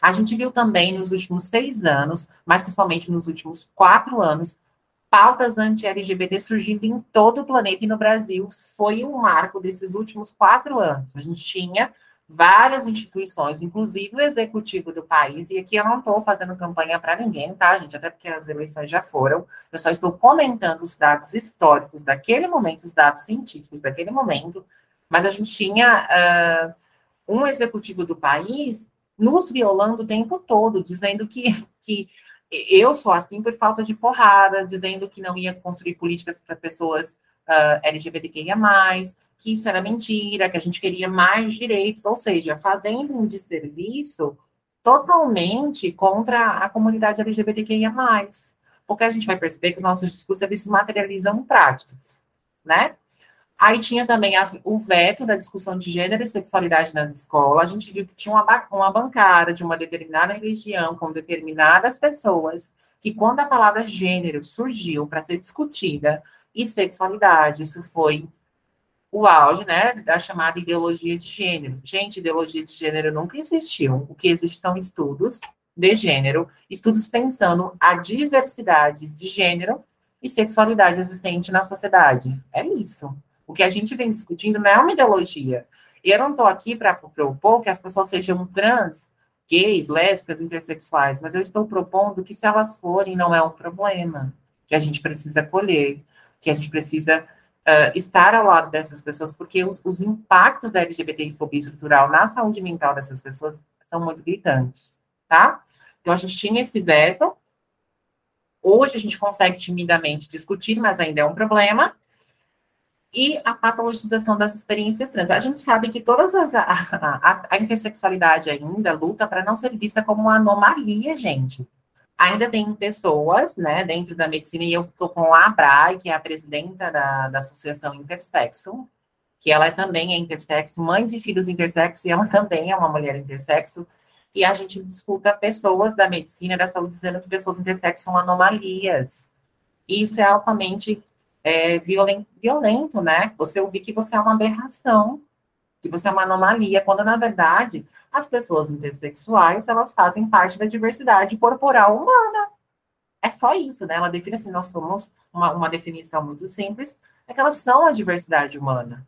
B: A gente viu também nos últimos seis anos, mas principalmente nos últimos quatro anos, pautas anti-LGBT surgindo em todo o planeta e no Brasil. Foi um marco desses últimos quatro anos. A gente tinha várias instituições, inclusive o executivo do país, e aqui eu não estou fazendo campanha para ninguém, tá, gente? Até porque as eleições já foram. Eu só estou comentando os dados históricos daquele momento, os dados científicos daquele momento, mas a gente tinha uh, um executivo do país nos violando o tempo todo, dizendo que, que eu sou assim por falta de porrada, dizendo que não ia construir políticas para pessoas uh, LGBTQIA+, que isso era mentira, que a gente queria mais direitos, ou seja, fazendo um desserviço totalmente contra a comunidade LGBTQIA+. Porque a gente vai perceber que os nossos discursos eles se materializam em práticas, né? Aí tinha também a, o veto da discussão de gênero e sexualidade nas escolas. A gente viu que tinha uma, uma bancada de uma determinada religião com determinadas pessoas que, quando a palavra gênero surgiu para ser discutida, e sexualidade, isso foi o auge, né, da chamada ideologia de gênero. Gente, ideologia de gênero nunca existiu. O que existe são estudos, de gênero, estudos pensando a diversidade de gênero e sexualidade existente na sociedade. É isso. O que a gente vem discutindo não é uma ideologia. Eu não estou aqui para propor que as pessoas sejam trans, gays, lésbicas, intersexuais, mas eu estou propondo que se elas forem, não é um problema, que a gente precisa acolher, que a gente precisa uh, estar ao lado dessas pessoas, porque os, os impactos da LGBTfobia estrutural na saúde mental dessas pessoas são muito gritantes, tá? Então, a gente tinha esse veto, hoje a gente consegue timidamente discutir, mas ainda é um problema, e a patologização das experiências trans. A gente sabe que todas as a, a, a intersexualidade ainda luta para não ser vista como uma anomalia, gente ainda tem pessoas, né, dentro da medicina, e eu estou com a Abrai, que é a presidenta da, da Associação Intersexo, que ela também é intersexo, mãe de filhos intersexo, e ela também é uma mulher intersexo, e a gente discuta pessoas da medicina da saúde dizendo que pessoas intersexo são anomalias. E isso é altamente é, violento, violento, né? Você ouvir que você é uma aberração, que você é uma anomalia, quando na verdade as pessoas intersexuais elas fazem parte da diversidade corporal humana. É só isso, né? Ela define assim, nós somos uma, uma definição muito simples, é que elas são a diversidade humana.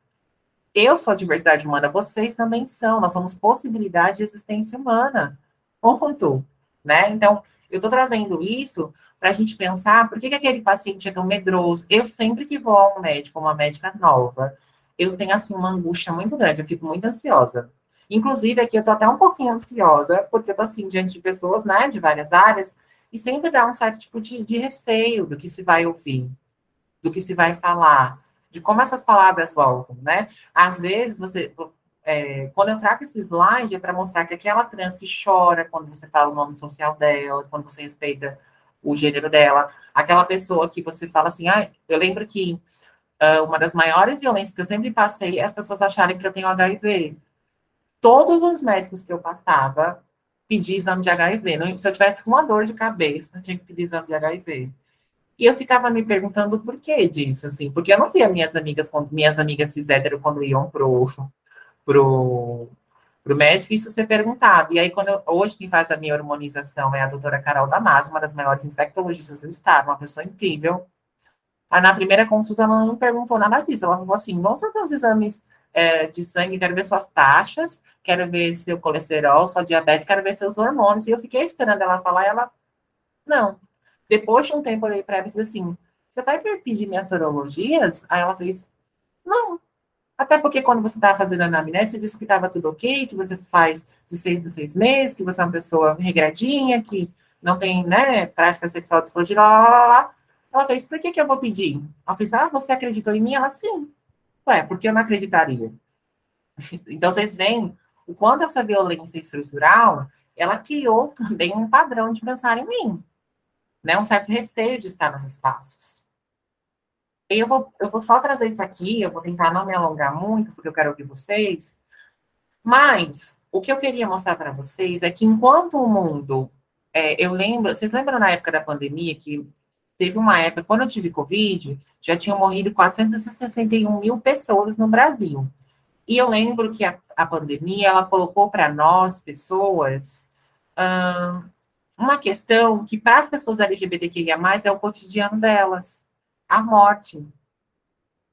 B: Eu sou a diversidade humana, vocês também são, nós somos possibilidade de existência humana. Ponto. Né? Então, eu estou trazendo isso para a gente pensar por que, que aquele paciente é tão medroso. Eu sempre que vou a um médico, uma médica nova, eu tenho, assim, uma angústia muito grande, eu fico muito ansiosa. Inclusive, aqui eu tô até um pouquinho ansiosa, porque eu tô, assim, diante de pessoas, né, de várias áreas, e sempre dá um certo tipo de, de receio do que se vai ouvir, do que se vai falar, de como essas palavras voltam, né? Às vezes, você, é, quando eu trago esse slide, é para mostrar que aquela trans que chora quando você fala o nome social dela, quando você respeita o gênero dela, aquela pessoa que você fala assim, ah, eu lembro que uh, uma das maiores violências que eu sempre passei é as pessoas acharem que eu tenho HIV. Todos os médicos que eu passava pedi exame de HIV. se eu tivesse com uma dor de cabeça, eu tinha que pedir exame de HIV. E eu ficava me perguntando por que disso, assim, porque eu não via minhas amigas, quando minhas amigas cis hétero, quando iam pro, pro, pro médico, isso ser perguntado. E aí, quando eu, hoje quem faz a minha hormonização é a doutora Carol Damasio, uma das maiores infectologistas do estado, uma pessoa incrível, Aí, na primeira consulta, ela não perguntou nada disso. Ela falou assim: vamos fazer os exames é, de sangue, quero ver suas taxas, quero ver seu colesterol, sua diabetes, quero ver seus hormônios. E eu fiquei esperando ela falar, e ela, não. Depois de um tempo, eu olhei para ela e disse assim: você vai pedir minhas sorologias? Aí ela fez: não. Até porque quando você estava fazendo a anamnese, você disse que estava tudo ok, que você faz de seis a seis meses, que você é uma pessoa regradinha, que não tem, né, prática sexual disponível, lá, lá, lá. Ela fez, por que, que eu vou pedir? Ela fez, ah, você acreditou em mim? Ela, sim. Ué, por que eu não acreditaria? [LAUGHS] Então, vocês veem o quanto essa violência estrutural, ela criou também um padrão de pensar em mim. Né? Um certo receio de estar nos espaços. Eu vou, eu vou só trazer isso aqui, eu vou tentar não me alongar muito, porque eu quero ouvir vocês. Mas, o que eu queria mostrar para vocês é que enquanto o mundo é, eu lembro, vocês lembram na época da pandemia que teve uma época, quando eu tive Covid, já tinham morrido 461 mil pessoas no Brasil. E eu lembro que a, a pandemia, ela colocou para nós, pessoas, hum, uma questão que para as pessoas LGBTQIA+, é o cotidiano delas, a morte.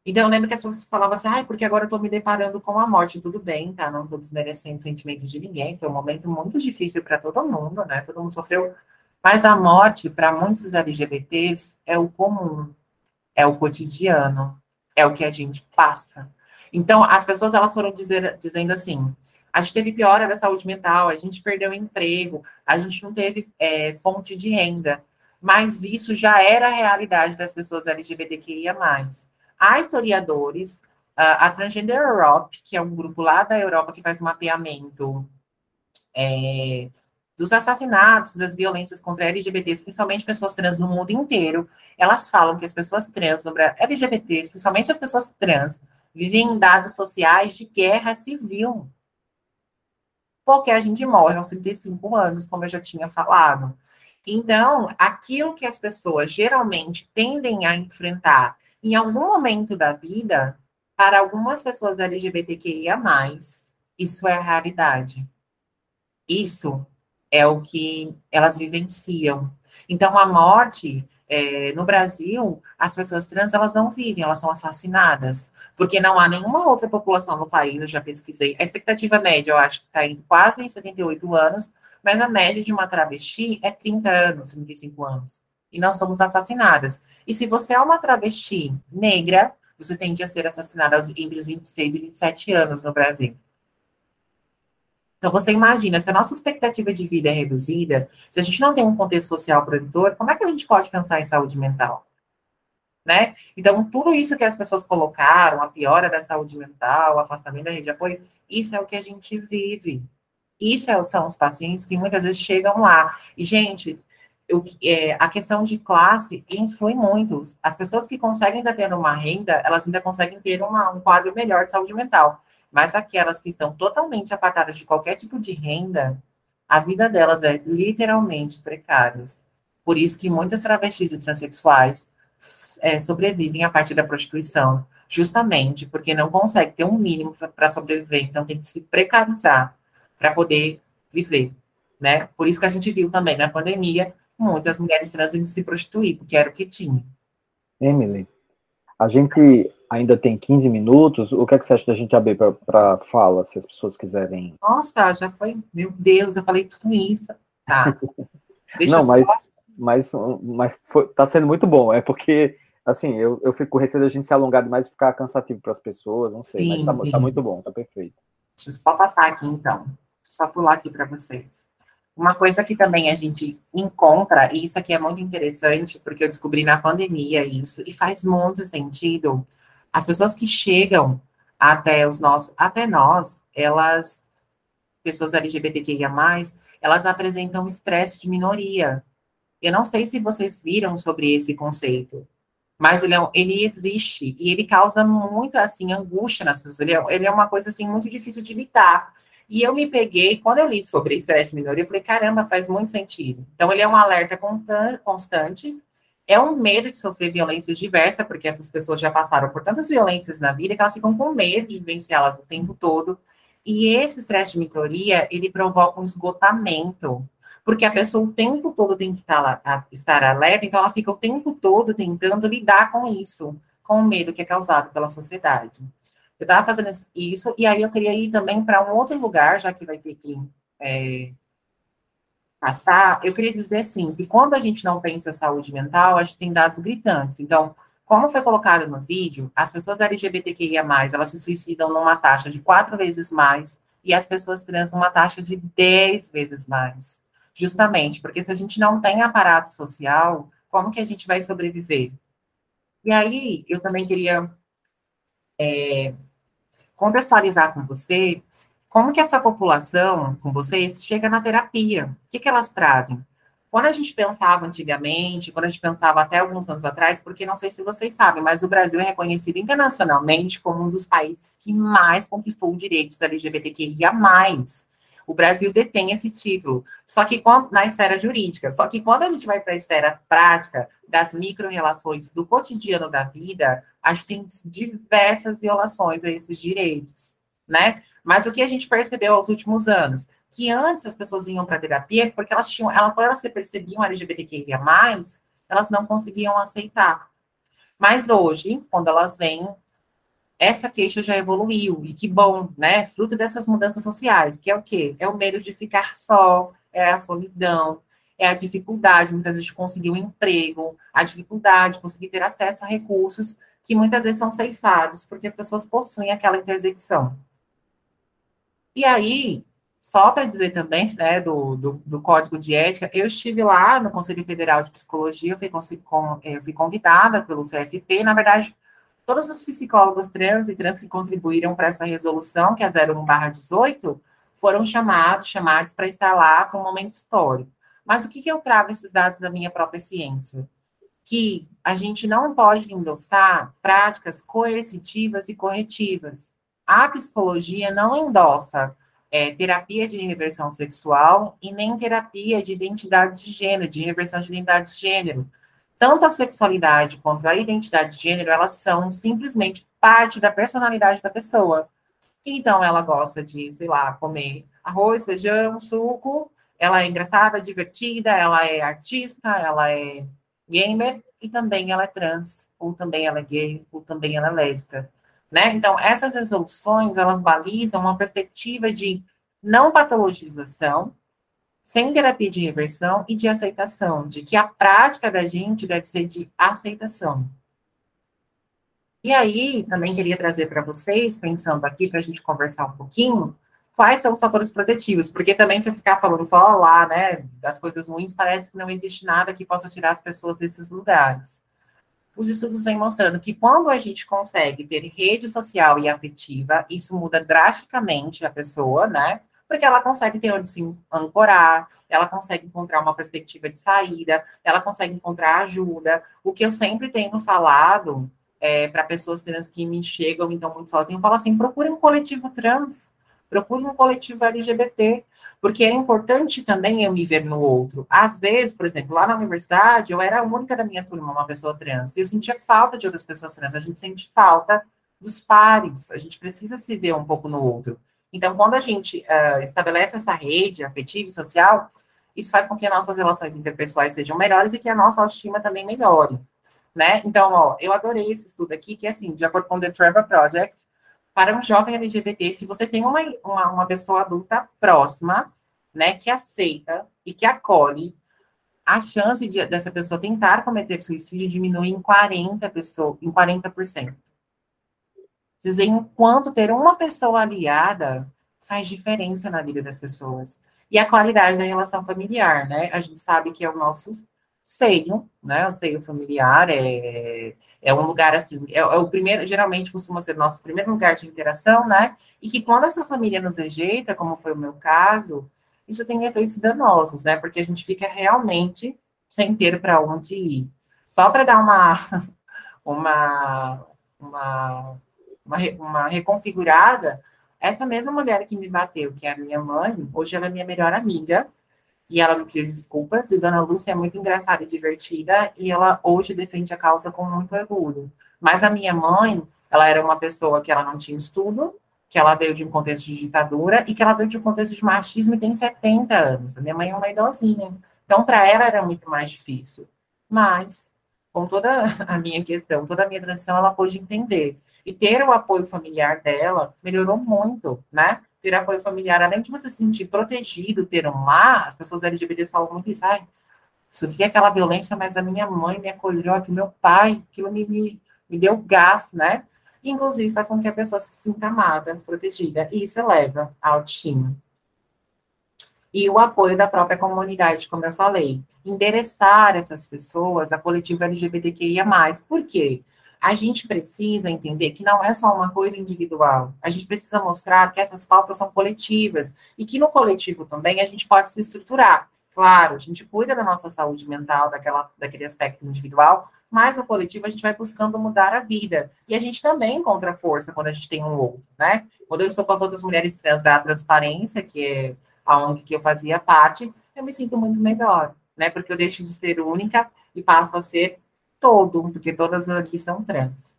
B: Então, eu lembro que as pessoas falavam assim, ai, porque agora eu estou me deparando com a morte. Tudo bem, tá? Não estou desmerecendo sentimento de ninguém. Foi um momento muito difícil para todo mundo, né? Todo mundo sofreu mas a morte, para muitos LGBTs, é o comum, é o cotidiano, é o que a gente passa. Então, as pessoas elas foram dizer, dizendo assim: a gente teve piora da saúde mental, a gente perdeu o emprego, a gente não teve é, fonte de renda. Mas isso já era a realidade das pessoas LGBTQIA. Há historiadores, a Transgender Europe, que é um grupo lá da Europa que faz um mapeamento é, dos assassinatos, das violências contra LGBTs, principalmente pessoas trans no mundo inteiro, elas falam que as pessoas trans, no Brasil, LGBTs, principalmente as pessoas trans, vivem em dados sociais de guerra civil. Porque a gente morre aos 35 anos, como eu já tinha falado. Então, aquilo que as pessoas geralmente tendem a enfrentar em algum momento da vida, para algumas pessoas LGBTQIA, isso é a realidade. Isso é o que elas vivenciam. Então, a morte, é, no Brasil, as pessoas trans, elas não vivem, elas são assassinadas, porque não há nenhuma outra população no país, eu já pesquisei. A expectativa média, eu acho que está indo quase em 78 anos, mas a média de uma travesti é 30 anos, 35 anos. E nós somos assassinadas. E se você é uma travesti negra, você tende a ser assassinada entre os 26 e 27 anos no Brasil. Então, você imagina, se a nossa expectativa de vida é reduzida, se a gente não tem um contexto social produtor, como é que a gente pode pensar em saúde mental? Né? Então, tudo isso que as pessoas colocaram, a piora da saúde mental, o afastamento da rede de apoio, isso é o que a gente vive. Isso é, são os pacientes que muitas vezes chegam lá. E, gente, eu, é, a questão de classe influi muito. As pessoas que conseguem ainda ter uma renda, elas ainda conseguem ter uma, um quadro melhor de saúde mental. Mas aquelas que estão totalmente apartadas de qualquer tipo de renda, a vida delas é literalmente precária. Por isso que muitas travestis e transexuais é, sobrevivem a partir da prostituição, justamente porque não conseguem ter um mínimo para sobreviver, então tem que se precarizar para poder viver, né? Por isso que a gente viu também na pandemia muitas mulheres trans indo se prostituir, porque era o que tinha.
A: Emily, a gente ainda tem 15 minutos. O que, é que você acha da gente abrir para fala, se as pessoas quiserem?
B: Nossa, já foi. Meu Deus, eu falei tudo isso. Tá. [LAUGHS]
A: Deixa Não, mas, só... mas, mas foi, tá sendo muito bom. É porque, assim, eu, eu fico com receio da gente se alongar demais e ficar cansativo para as pessoas. Não sei, sim, mas tá, tá, muito bom, tá perfeito.
B: Deixa eu só passar aqui, então. Só pular aqui para vocês. Uma coisa que também a gente encontra, e isso aqui é muito interessante, porque eu descobri na pandemia isso, e faz muito sentido, as pessoas que chegam até os nossos, até nós, elas, pessoas LGBTQIA+, elas apresentam estresse de minoria. Eu não sei se vocês viram sobre esse conceito, mas ele, é, ele existe e ele causa muita, assim, angústia nas pessoas. Ele é, ele é uma coisa, assim, muito difícil de lidar. E eu me peguei, quando eu li sobre estresse de minoria, eu falei, caramba, faz muito sentido. Então, ele é um alerta constante é um medo de sofrer violências diversas, porque essas pessoas já passaram por tantas violências na vida que elas ficam com medo de vivenciá-las o tempo todo. E esse estresse de mentoria, ele provoca um esgotamento, porque a pessoa o tempo todo tem que estar, estar alerta, então ela fica o tempo todo tentando lidar com isso, com o medo que é causado pela sociedade. Eu estava fazendo isso, e aí eu queria ir também para um outro lugar, já que vai ter que é, passar, eu queria dizer assim, que quando a gente não pensa em saúde mental, a gente tem dados gritantes. Então, como foi colocado no vídeo, as pessoas LGBTQIA+, elas se suicidam numa taxa de quatro vezes mais, e as pessoas trans numa taxa de dez vezes mais. Justamente, porque se a gente não tem aparato social, como que a gente vai sobreviver? E aí, eu também queria é, contextualizar com você como que essa população, com vocês, chega na terapia? O que, que elas trazem? Quando a gente pensava antigamente, quando a gente pensava até alguns anos atrás, porque não sei se vocês sabem, mas o Brasil é reconhecido internacionalmente como um dos países que mais conquistou direitos da LGBTQIA+. O Brasil detém esse título, só que na esfera jurídica. Só que quando a gente vai para a esfera prática, das micro-relações do cotidiano da vida, a gente tem diversas violações a esses direitos né? Mas o que a gente percebeu aos últimos anos? Que antes as pessoas vinham para terapia porque elas tinham, ela, quando elas se percebiam LGBTQIA, elas não conseguiam aceitar. Mas hoje, quando elas vêm, essa queixa já evoluiu, e que bom, né? Fruto dessas mudanças sociais, que é o quê? É o medo de ficar só, é a solidão, é a dificuldade, muitas vezes, de conseguir um emprego, a dificuldade de conseguir ter acesso a recursos que muitas vezes são ceifados, porque as pessoas possuem aquela intersecção. E aí, só para dizer também, né, do, do, do, Código de Ética, eu estive lá no Conselho Federal de Psicologia, eu fui, eu fui convidada pelo CFP, na verdade, todos os psicólogos trans e trans que contribuíram para essa resolução, que é 01/18, foram chamados, chamados para estar lá com um momento histórico. Mas o que, que eu trago esses dados da minha própria ciência? Que a gente não pode endossar práticas coercitivas e corretivas a psicologia não endossa é, terapia de reversão sexual e nem terapia de identidade de gênero, de reversão de identidade de gênero. Tanto a sexualidade quanto a identidade de gênero, elas são simplesmente parte da personalidade da pessoa. Então, ela gosta de, sei lá, comer arroz, feijão, suco, ela é engraçada, divertida, ela é artista, ela é gamer e também ela é trans, ou também ela é gay, ou também ela é lésbica, né? Então, essas resoluções, elas balizam uma perspectiva de não patologização, sem terapia de reversão e de aceitação, de que a prática da gente deve ser de aceitação. E aí, também queria trazer para vocês, pensando aqui, para a gente conversar um pouquinho, quais são os fatores protetivos, porque também se ficar falando só lá, né, das coisas ruins, parece que não existe nada que possa tirar as pessoas desses lugares. Os estudos vêm mostrando que quando a gente consegue ter rede social e afetiva, isso muda drasticamente a pessoa, né? porque ela consegue ter onde se ancorar, ela consegue encontrar uma perspectiva de saída, ela consegue encontrar ajuda. O que eu sempre tenho falado é, para pessoas trans que me chegam, então, muito sozinhas, eu falo assim: procure um coletivo trans, procure um coletivo LGBT, porque é importante também eu me ver no outro. Às vezes, por exemplo, lá na universidade, eu era a única da minha turma, uma pessoa trans, e eu sentia falta de outras pessoas trans, a gente sente falta dos pares, a gente precisa se ver um pouco no outro. Então, quando a gente uh, estabelece essa rede afetiva e social, isso faz com que as nossas relações interpessoais sejam melhores e que a nossa autoestima também melhore, né? Então, ó, eu adorei esse estudo aqui, que é assim, de acordo com o The Trevor Project, para um jovem LGBT, se você tem uma, uma, uma pessoa adulta próxima, né, que aceita e que acolhe, a chance de, dessa pessoa tentar cometer suicídio diminui em 40%, pessoa, em 40%. Vocês veem o quanto ter uma pessoa aliada faz diferença na vida das pessoas. E a qualidade da relação familiar, né? A gente sabe que é o nosso seio, né? O seio familiar é, é um lugar assim, é, é, o primeiro, geralmente costuma ser nosso primeiro lugar de interação, né? E que quando essa família nos rejeita, como foi o meu caso, isso tem efeitos danosos, né? Porque a gente fica realmente sem ter para onde ir. Só para dar [LAUGHS] uma, uma, uma uma, uma reconfigurada, essa mesma mulher que me bateu, que é a minha mãe, hoje ela é minha melhor amiga, e ela me pediu desculpas, e Dona Lúcia é muito engraçada e divertida, e ela hoje defende a causa com muito orgulho. Mas a minha mãe, ela era uma pessoa que ela não tinha estudo, que ela veio de um contexto de ditadura, e que ela veio de um contexto de machismo e tem 70 anos. A minha mãe é uma idosinha. Então, para ela era muito mais difícil. Mas, com toda [LAUGHS] a minha questão, toda a minha transição, ela pôde entender e ter o apoio familiar dela melhorou muito, né? Ter apoio familiar, além de você se sentir protegido, ter um lar, as pessoas LGBTs falam muito isso, ai, sofri aquela violência, mas a minha mãe me acolheu, aqui meu pai, aquilo me, me, me deu gás, né? inclusive, faz com que a pessoa se sinta amada, protegida, e isso eleva a autoestima. E o apoio da própria comunidade, como eu falei. Endereçar essas pessoas, a coletiva LGBTQIA+. Por quê? A gente precisa entender que não é só uma coisa individual. A gente precisa mostrar que essas pautas são coletivas e que no coletivo também a gente pode se estruturar. Claro, a gente cuida da nossa saúde mental, daquela, daquele aspecto individual, mas no coletivo a gente vai buscando mudar a vida. E a gente também encontra força quando a gente tem um outro, né? Quando eu estou com as outras mulheres trans da transparência, que é a ONG que eu fazia parte, eu me sinto muito melhor, né? Porque eu deixo de ser única e passo a ser todo, porque todas ali são trans.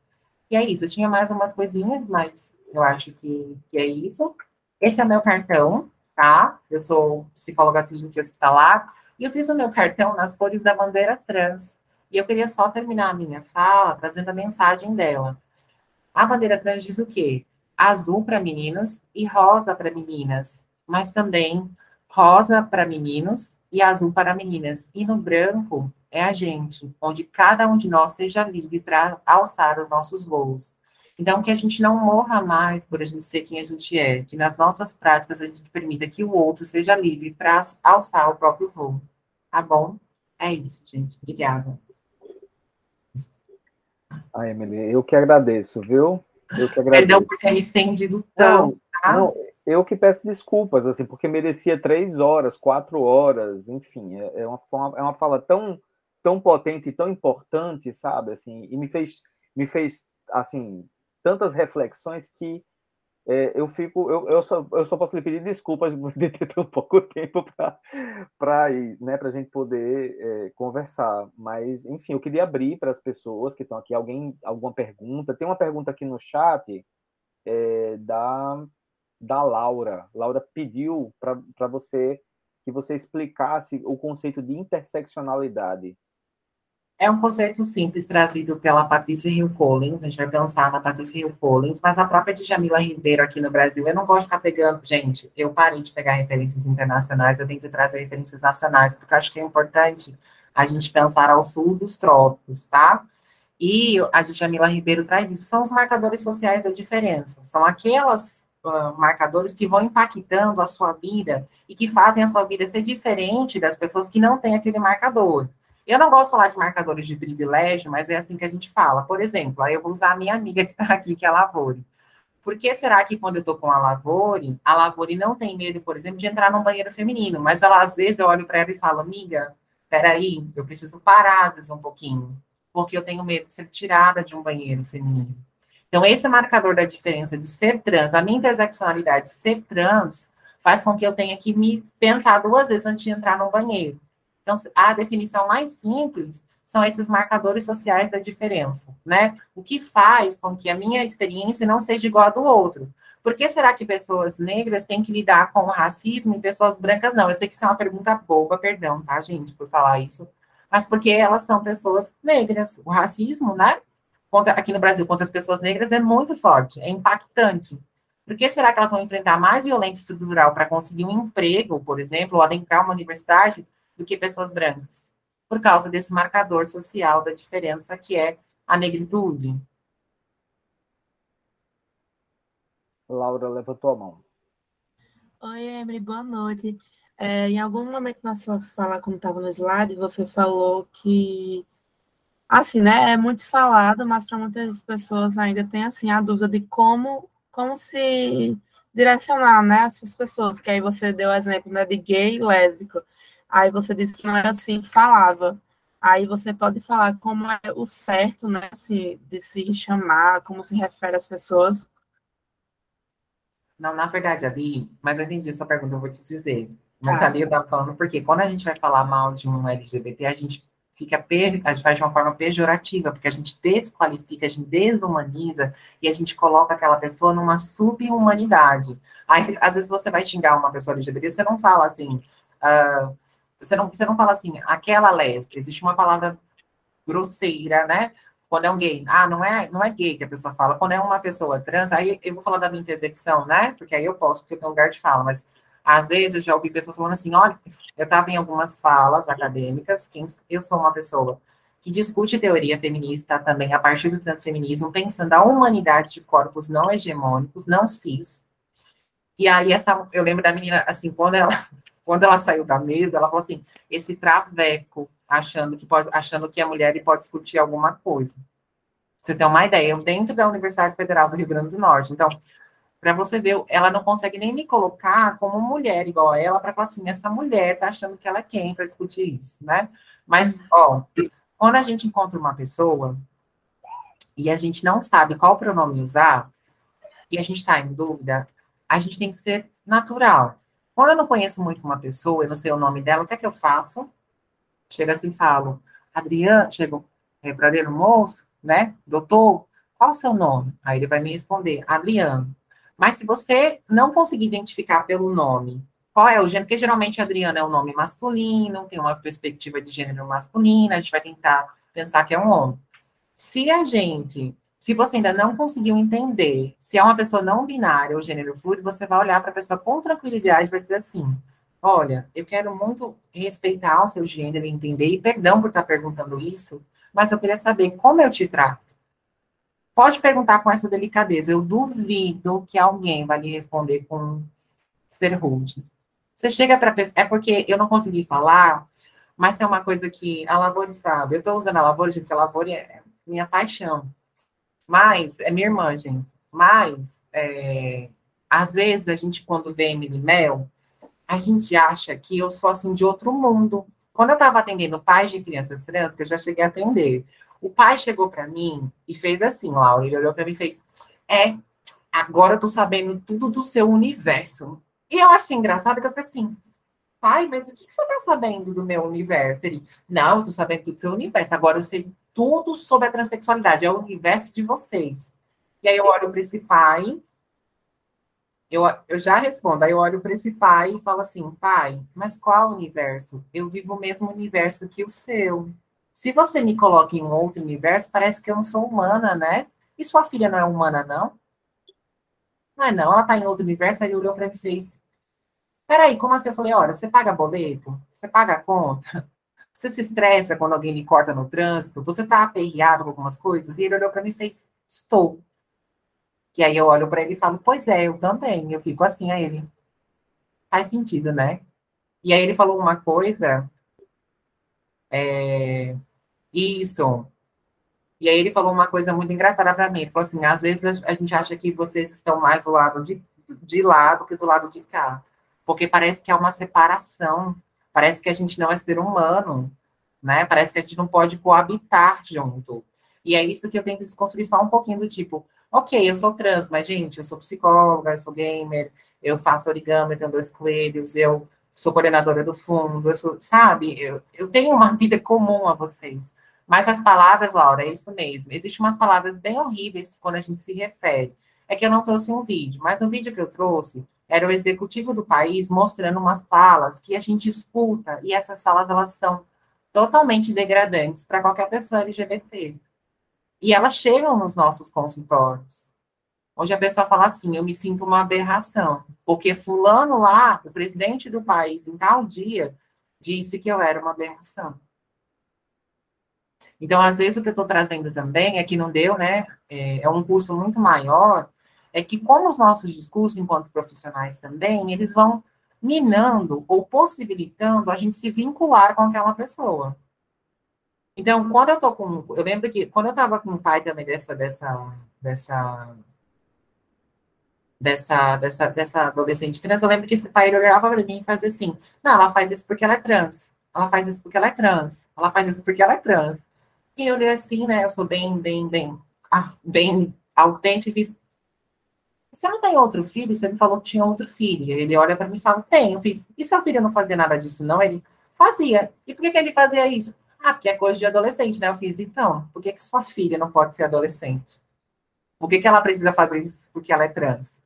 B: E é isso, eu tinha mais umas coisinhas, mas eu acho que, que é isso. Esse é o meu cartão, tá? Eu sou psicóloga clínica hospitalar, e eu fiz o meu cartão nas cores da bandeira trans. E eu queria só terminar a minha fala trazendo a mensagem dela. A bandeira trans diz o quê? Azul para meninos e rosa para meninas, mas também rosa para meninos e azul para meninas. E no branco é a gente, onde cada um de nós seja livre para alçar os nossos voos. Então, que a gente não morra mais por a gente ser quem a gente é, que nas nossas práticas a gente permita que o outro seja livre para alçar o próprio voo. Tá bom? É isso, gente. Obrigada.
A: Ah, Emily, eu que agradeço, viu? Eu que agradeço.
B: Perdão por ter me estendido tanto,
A: tá? Não, eu que peço desculpas, assim, porque merecia três horas, quatro horas, enfim, é, é uma, é uma fala tão tão potente e tão importante, sabe? Assim, e me fez, me fez assim, tantas reflexões que é, eu fico, eu, eu, só, eu só posso lhe pedir desculpas [LAUGHS] de ter tão pouco tempo para né, para a gente poder é, conversar. Mas, enfim, eu queria abrir para as pessoas que estão aqui. Alguém, alguma pergunta? Tem uma pergunta aqui no chat é, da, da Laura. Laura pediu para você que você explicasse o conceito de interseccionalidade.
B: É um conceito simples trazido pela Patrícia Hill Collins, a gente vai pensar na Patrícia Hill Collins, mas a própria Djamila Ribeiro aqui no Brasil, eu não gosto de ficar pegando, gente, eu parei de pegar referências internacionais, eu tento trazer referências nacionais, porque acho que é importante a gente pensar ao sul dos trópicos, tá? E a Djamila Ribeiro traz isso, são os marcadores sociais da diferença, são aquelas marcadores que vão impactando a sua vida e que fazem a sua vida ser diferente das pessoas que não têm aquele marcador. Eu não gosto de falar de marcadores de privilégio, mas é assim que a gente fala. Por exemplo, aí eu vou usar a minha amiga que está aqui, que é a Lavore. Por que será que quando eu estou com a Lavore, a Lavore não tem medo, por exemplo, de entrar num banheiro feminino? Mas ela, às vezes, eu olho para ela e falo, amiga, peraí, eu preciso parar, às vezes, um pouquinho, porque eu tenho medo de ser tirada de um banheiro feminino. Então, esse marcador da diferença de ser trans, a minha interseccionalidade de ser trans, faz com que eu tenha que me pensar duas vezes antes de entrar no banheiro. Então, a definição mais simples são esses marcadores sociais da diferença, né? O que faz com que a minha experiência não seja igual à do outro. Por que será que pessoas negras têm que lidar com o racismo e pessoas brancas não? Eu sei que isso é uma pergunta boba, perdão, tá, gente, por falar isso. Mas porque elas são pessoas negras. O racismo, né? Contra, aqui no Brasil, contra as pessoas negras é muito forte, é impactante. Por que será que elas vão enfrentar mais violência estrutural para conseguir um emprego, por exemplo, ou adentrar uma universidade, do que pessoas brancas, por causa desse marcador social da diferença que é a negritude.
A: Laura levantou a mão.
G: Oi, Emily, boa noite. É, em algum momento na sua fala, como estava no slide, você falou que, assim, né, é muito falado, mas para muitas pessoas ainda tem, assim, a dúvida de como, como se direcionar, né, essas pessoas, que aí você deu o exemplo, né, de gay e lésbico. Aí você disse que não era assim que falava. Aí você pode falar como é o certo, né, assim, de se chamar, como se refere às pessoas.
B: Não, na verdade, ali, mas eu entendi sua pergunta, eu vou te dizer. Mas ah. ali eu estava falando porque quando a gente vai falar mal de um LGBT, a gente fica a gente faz de uma forma pejorativa, porque a gente desqualifica, a gente desumaniza e a gente coloca aquela pessoa numa subhumanidade. Aí, às vezes, você vai xingar uma pessoa LGBT, você não fala assim. Uh, você não, você não fala assim, aquela lésbica, existe uma palavra grosseira, né? Quando é um gay. Ah, não é, não é gay que a pessoa fala. Quando é uma pessoa trans, aí eu vou falar da minha intersecção, né? Porque aí eu posso, porque eu tenho lugar de fala, mas às vezes eu já ouvi pessoas falando assim, olha, eu estava em algumas falas acadêmicas, quem, eu sou uma pessoa que discute teoria feminista também a partir do transfeminismo, pensando a humanidade de corpos não hegemônicos, não cis. E aí essa, eu lembro da menina, assim, quando ela quando ela saiu da mesa, ela falou assim: esse traveco, achando que pode, achando que a mulher pode discutir alguma coisa. Você tem uma ideia, eu dentro da Universidade Federal do Rio Grande do Norte. Então, para você ver, ela não consegue nem me colocar como mulher igual a ela para falar assim, essa mulher tá achando que ela é quem para discutir isso, né? Mas, ó, quando a gente encontra uma pessoa e a gente não sabe qual pronome usar e a gente está em dúvida, a gente tem que ser natural. Quando eu não conheço muito uma pessoa, eu não sei o nome dela, o que é que eu faço? Chego assim e falo, Adriano, chego é, para o moço, né? Doutor, qual o seu nome? Aí ele vai me responder, Adriano. Mas se você não conseguir identificar pelo nome, qual é o gênero? Porque geralmente Adriano é um nome masculino, tem uma perspectiva de gênero masculina, a gente vai tentar pensar que é um homem. Se a gente se você ainda não conseguiu entender se é uma pessoa não binária ou gênero fluido, você vai olhar para a pessoa com tranquilidade e vai dizer assim: Olha, eu quero muito respeitar o seu gênero e entender, e perdão por estar perguntando isso, mas eu queria saber como eu te trato. Pode perguntar com essa delicadeza. Eu duvido que alguém vai lhe responder com ser rude. Você chega para. É porque eu não consegui falar, mas tem uma coisa que a Lavore sabe. Eu estou usando a Lavore porque a Lavore é minha paixão. Mas, é minha irmã, gente. Mas, é, às vezes, a gente, quando vê Emily Mel, a gente acha que eu sou, assim, de outro mundo. Quando eu estava atendendo pais de crianças trans, que eu já cheguei a atender, o pai chegou para mim e fez assim, Laura, ele olhou para mim e fez, é, agora eu tô sabendo tudo do seu universo. E eu achei engraçado que eu falei assim, pai, mas o que, você tá sabendo do meu universo? Ele, não, eu tô sabendo do seu universo, agora eu sei tudo sobre a transexualidade, é o universo de vocês. E aí eu olho para esse pai, eu, eu já respondo, aí eu olho para esse pai e falo assim, pai, mas qual universo? Eu vivo o mesmo universo que o seu. Se você me coloca em outro universo, parece que eu não sou humana, né? E sua filha não é humana, não? Não é não, ela tá em outro universo, aí olhou para mim e fez, peraí, como assim? Eu falei, olha, você paga boleto? Você paga a conta? Você se estressa quando alguém lhe corta no trânsito? Você tá aperreado com algumas coisas? E ele olhou para mim e fez, estou. E aí eu olho para ele e falo, pois é, eu também. Eu fico assim a ele. Faz sentido, né? E aí ele falou uma coisa. É, isso. E aí ele falou uma coisa muito engraçada para mim. Ele falou assim: às vezes a gente acha que vocês estão mais do lado de, de lá do que do lado de cá. Porque parece que há uma separação. Parece que a gente não é ser humano. Né? Parece que a gente não pode coabitar junto. E é isso que eu tento desconstruir só um pouquinho do tipo, Ok, eu sou trans, mas, gente, eu sou psicóloga, eu sou gamer, eu faço origami, tenho dois coelhos, eu sou coordenadora do fundo, eu sou, sabe, eu, eu tenho uma vida comum a vocês. Mas as palavras, Laura, é isso mesmo. Existem umas palavras bem horríveis quando a gente se refere. É que eu não trouxe um vídeo, mas o vídeo que eu trouxe era o executivo do país mostrando umas falas que a gente escuta, e essas falas, elas são totalmente degradantes para qualquer pessoa LGBT. E elas chegam nos nossos consultórios. Onde a pessoa fala assim: eu me sinto uma aberração, porque Fulano lá, o presidente do país, em tal dia, disse que eu era uma aberração. Então, às vezes, o que eu estou trazendo também é que não deu, né? É, é um curso muito maior, é que, como os nossos discursos, enquanto profissionais também, eles vão minando ou possibilitando a gente se vincular com aquela pessoa. Então, quando eu tô com. Eu lembro que quando eu estava com o pai também dessa, dessa, dessa, dessa, dessa, dessa adolescente trans, eu lembro que esse pai olhava para mim e fazia assim: não, ela faz isso porque ela é trans. Ela faz isso porque ela é trans. Ela faz isso porque ela é trans. E eu olhei assim, né? Eu sou bem, bem, bem, ah, bem autêntico e fiz. Você não tem outro filho? Você me falou que tinha outro filho. Ele olha para mim e fala. Eu fiz. E seu filho não fazia nada disso, não? Ele fazia. E por que, que ele fazia isso? Ah, porque é coisa de adolescente, né? Eu fiz, então, por que, que sua filha não pode ser adolescente? Por que, que ela precisa fazer isso porque ela é trans?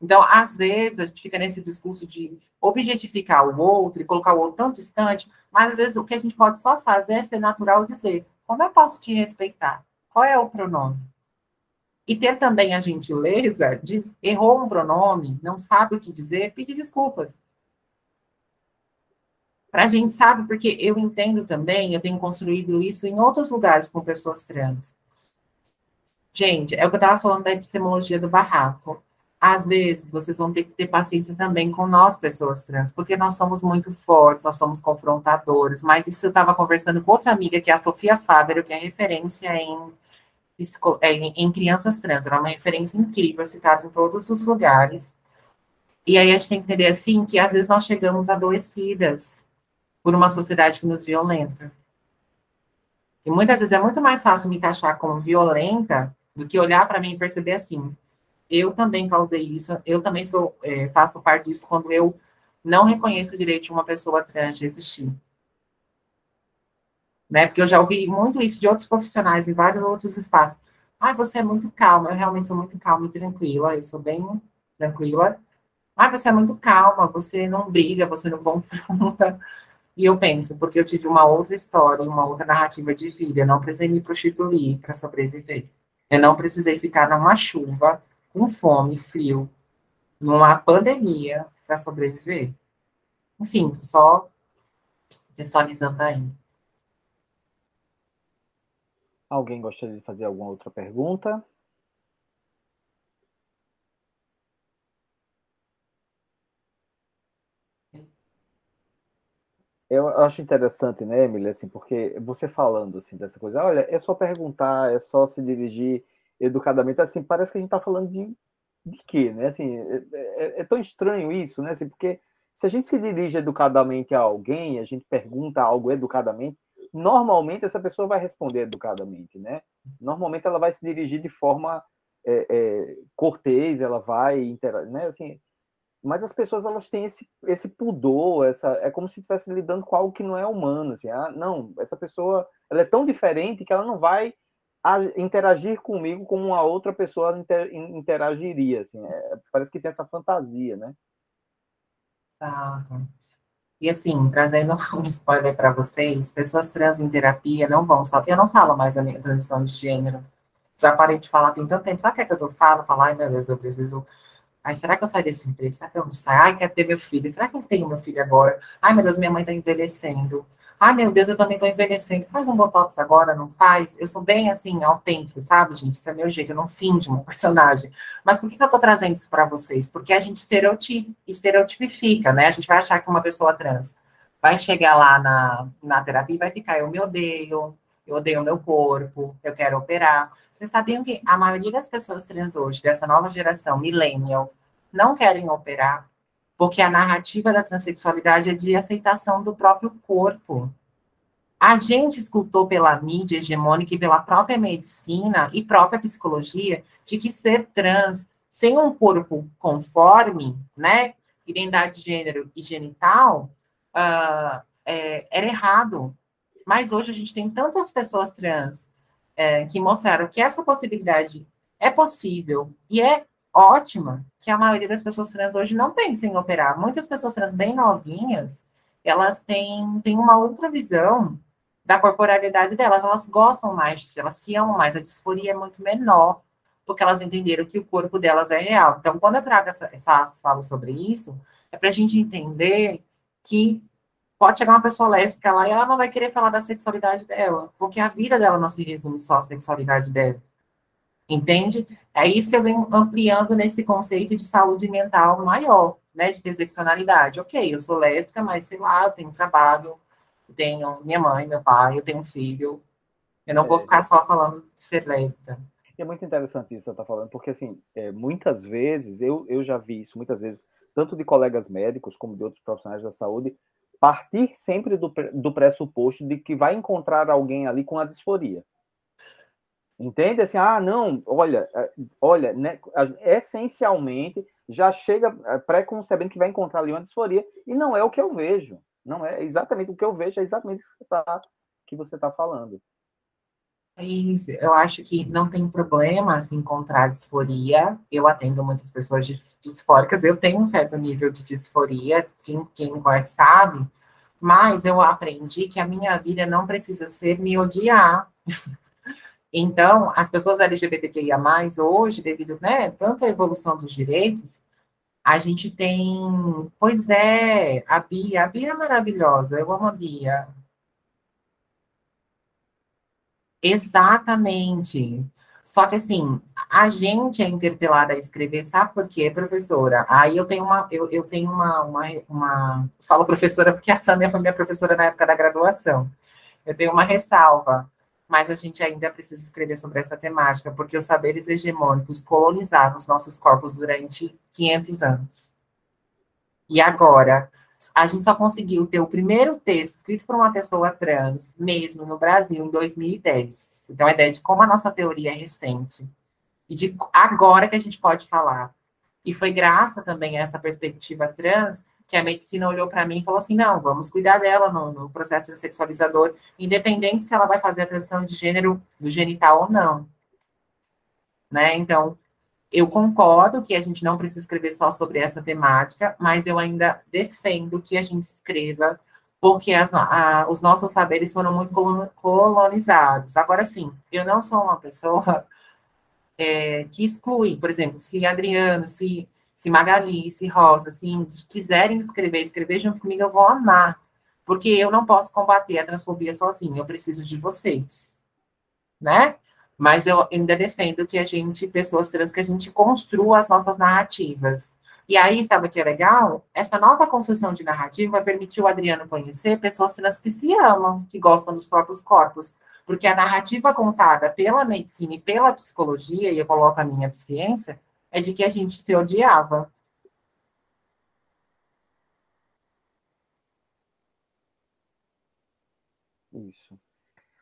B: Então, às vezes, a gente fica nesse discurso de objetificar o outro e colocar o outro tão distante, mas às vezes o que a gente pode só fazer é ser natural e dizer: como eu posso te respeitar? Qual é o pronome? E ter também a gentileza de errou um pronome, não sabe o que dizer, pedir desculpas para a gente, sabe? Porque eu entendo também, eu tenho construído isso em outros lugares com pessoas trans. Gente, é o que eu estava falando da epistemologia do barraco. Às vezes, vocês vão ter que ter paciência também com nós, pessoas trans, porque nós somos muito fortes, nós somos confrontadores. Mas isso eu estava conversando com outra amiga, que é a Sofia Fábio, que é referência em, em, em crianças trans. É uma referência incrível, citada em todos os lugares. E aí a gente tem que entender, assim, que às vezes nós chegamos adoecidas, por uma sociedade que nos violenta. E muitas vezes é muito mais fácil me taxar como violenta do que olhar para mim e perceber assim, eu também causei isso, eu também sou, é, faço parte disso quando eu não reconheço o direito de uma pessoa trans de existir. Né? Porque eu já ouvi muito isso de outros profissionais em vários outros espaços. Ah, você é muito calma, eu realmente sou muito calma e tranquila, eu sou bem tranquila. Ah, você é muito calma, você não briga, você não confronta. E eu penso, porque eu tive uma outra história, uma outra narrativa de vida, eu não precisei me prostituir para sobreviver. Eu não precisei ficar numa chuva, com fome, frio, numa pandemia para sobreviver. Enfim, só visualizando aí.
A: Alguém gostaria de fazer alguma outra pergunta? Eu acho interessante, né, Emília, assim, porque você falando assim dessa coisa, olha, é só perguntar, é só se dirigir educadamente, assim, parece que a gente está falando de, de quê, né? Assim, é, é, é, tão estranho isso, né? Assim, porque se a gente se dirige educadamente a alguém, a gente pergunta algo educadamente, normalmente essa pessoa vai responder educadamente, né? Normalmente ela vai se dirigir de forma é, é, cortês, ela vai, interagir, né? Assim, mas as pessoas elas têm esse, esse pudor, essa é como se estivesse lidando com algo que não é humano, assim, ah, não, essa pessoa ela é tão diferente que ela não vai interagir comigo como uma outra pessoa inter, interagiria, assim, é, parece que tem essa fantasia, né?
B: Exato. E assim, trazendo [LAUGHS] um spoiler para vocês, pessoas trans em terapia não vão só. Eu não falo mais a minha transição de gênero. Já parei de falar tem tanto tempo. Sabe o que é que eu falando? Falar, ai meu Deus, eu preciso. Ai, será que eu saio desse emprego? Será que eu não saio? Ai, quero ter meu filho. Será que eu tenho meu filho agora? Ai, meu Deus, minha mãe tá envelhecendo. Ai, meu Deus, eu também tô envelhecendo. Faz um botox agora, não faz? Eu sou bem, assim, autêntica, sabe, gente? Isso é meu jeito, eu não finge uma [LAUGHS] personagem. Mas por que, que eu tô trazendo isso para vocês? Porque a gente estereotipifica, né? A gente vai achar que uma pessoa trans vai chegar lá na, na terapia e vai ficar, eu me odeio, eu odeio meu corpo, eu quero operar. Vocês sabiam que a maioria das pessoas trans hoje, dessa nova geração, millennial, não querem operar? Porque a narrativa da transexualidade é de aceitação do próprio corpo. A gente escutou pela mídia hegemônica e pela própria medicina e própria psicologia de que ser trans sem um corpo conforme, né, identidade de gênero e genital, uh, é, era errado. Mas hoje a gente tem tantas pessoas trans é, que mostraram que essa possibilidade é possível e é ótima que a maioria das pessoas trans hoje não pensa em operar. Muitas pessoas trans bem novinhas, elas têm, têm uma outra visão da corporalidade delas, elas gostam mais disso, elas se amam mais, a disforia é muito menor, porque elas entenderam que o corpo delas é real. Então, quando eu trago essa, faço, falo sobre isso, é para a gente entender que pode chegar uma pessoa lésbica lá e ela não vai querer falar da sexualidade dela, porque a vida dela não se resume só à sexualidade dela. Entende? É isso que eu venho ampliando nesse conceito de saúde mental maior, né? De interseccionalidade. Ok, eu sou lésbica, mas sei lá, eu tenho trabalho, eu tenho minha mãe, meu pai, eu tenho um filho. Eu não é. vou ficar só falando de ser lésbica.
A: É muito interessante isso que você está falando, porque assim, é, muitas vezes, eu, eu já vi isso, muitas vezes, tanto de colegas médicos como de outros profissionais da saúde, partir sempre do, do pressuposto de que vai encontrar alguém ali com a disforia. Entende? Assim, ah, não, olha, é, olha, né, essencialmente já chega é, pré-concebendo que vai encontrar ali uma disforia, e não é o que eu vejo. Não é exatamente o que eu vejo, é exatamente o que você está tá falando.
B: Isso, eu acho que não tem problema se encontrar disforia. Eu atendo muitas pessoas disfóricas, eu tenho um certo nível de disforia, quem, quem conhece sabe, mas eu aprendi que a minha vida não precisa ser me odiar. [LAUGHS] Então, as pessoas LGBTQIA+, hoje, devido, né, tanta evolução dos direitos, a gente tem, pois é, a Bia, a Bia é maravilhosa, eu amo a Bia. Exatamente. Só que assim, a gente é interpelada a escrever, sabe por quê, professora? Aí eu tenho uma, eu, eu tenho uma, uma, uma, falo professora porque a Sandra foi minha professora na época da graduação. Eu tenho uma ressalva mas a gente ainda precisa escrever sobre essa temática, porque os saberes hegemônicos colonizaram os nossos corpos durante 500 anos. E agora, a gente só conseguiu ter o primeiro texto escrito por uma pessoa trans, mesmo no Brasil, em 2010. Então, a ideia de como a nossa teoria é recente. E de agora que a gente pode falar. E foi graças também a essa perspectiva trans que a medicina olhou para mim e falou assim: não, vamos cuidar dela no, no, processo sexualizador, independente se ela vai fazer a transição de gênero do genital ou não. Né? Então, eu concordo que a gente não precisa escrever só sobre essa temática, mas eu ainda defendo que a gente escreva, porque as, a, os nossos saberes foram muito colonizados. Agora, sim, eu não sou uma pessoa [LAUGHS] é, que exclui, por exemplo, se Adriano, se se Magali, se Rosa, assim, quiserem escrever, escrever junto comigo, eu vou amar. Porque eu não posso combater a transfobia sozinho, eu preciso de vocês. Né? Mas eu ainda defendo que a gente, pessoas trans, que a gente construa as nossas narrativas. E aí, sabe o que é legal? Essa nova construção de narrativa vai permitir o Adriano conhecer pessoas trans que se amam, que gostam dos próprios corpos. Porque a narrativa contada pela medicina e pela psicologia, e eu coloco a minha ciência, é de que a gente se odiava.
A: Isso.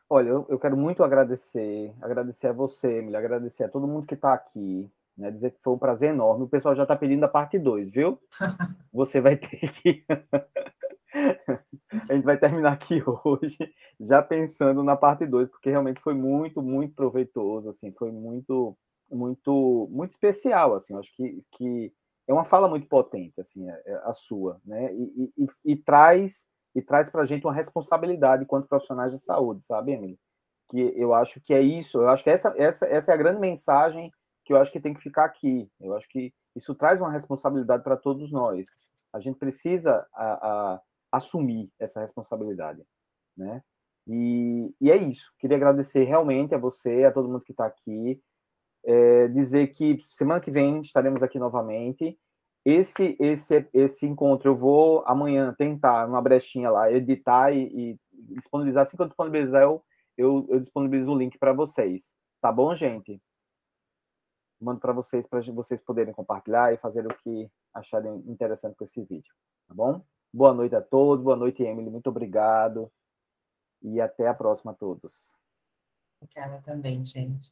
A: Olha, eu, eu quero muito agradecer, agradecer a você, Emília, agradecer a todo mundo que está aqui, né, dizer que foi um prazer enorme. O pessoal já está pedindo a parte 2, viu? [LAUGHS] Você vai ter que. [LAUGHS] gente vai terminar aqui hoje, já pensando na parte 2, porque realmente foi muito, muito proveitoso, assim, foi muito, muito, muito especial, assim, acho que, que é uma fala muito potente, assim, a, é, é a sua, né, e, e, e traz e traz para a gente uma responsabilidade quanto profissionais de saúde, sabe, Emily? Que eu acho que é isso, eu acho que essa, essa, essa é a grande mensagem que eu acho que tem que ficar aqui. Eu acho que isso traz uma responsabilidade para todos nós. A gente precisa a, a, assumir essa responsabilidade, né? E, e, é isso. Queria agradecer realmente a você, a todo mundo que está aqui. É, dizer que semana que vem estaremos aqui novamente. Esse, esse, esse encontro eu vou amanhã tentar, uma brechinha lá, editar e, e disponibilizar. Assim que eu disponibilizar, eu, eu, eu disponibilizo o link para vocês. Tá bom, gente? Mando para vocês, para vocês poderem compartilhar e fazer o que acharem interessante com esse vídeo. Tá bom? Boa noite a todos, boa noite, Emily, muito obrigado. E até a próxima a todos.
B: Obrigada também, gente.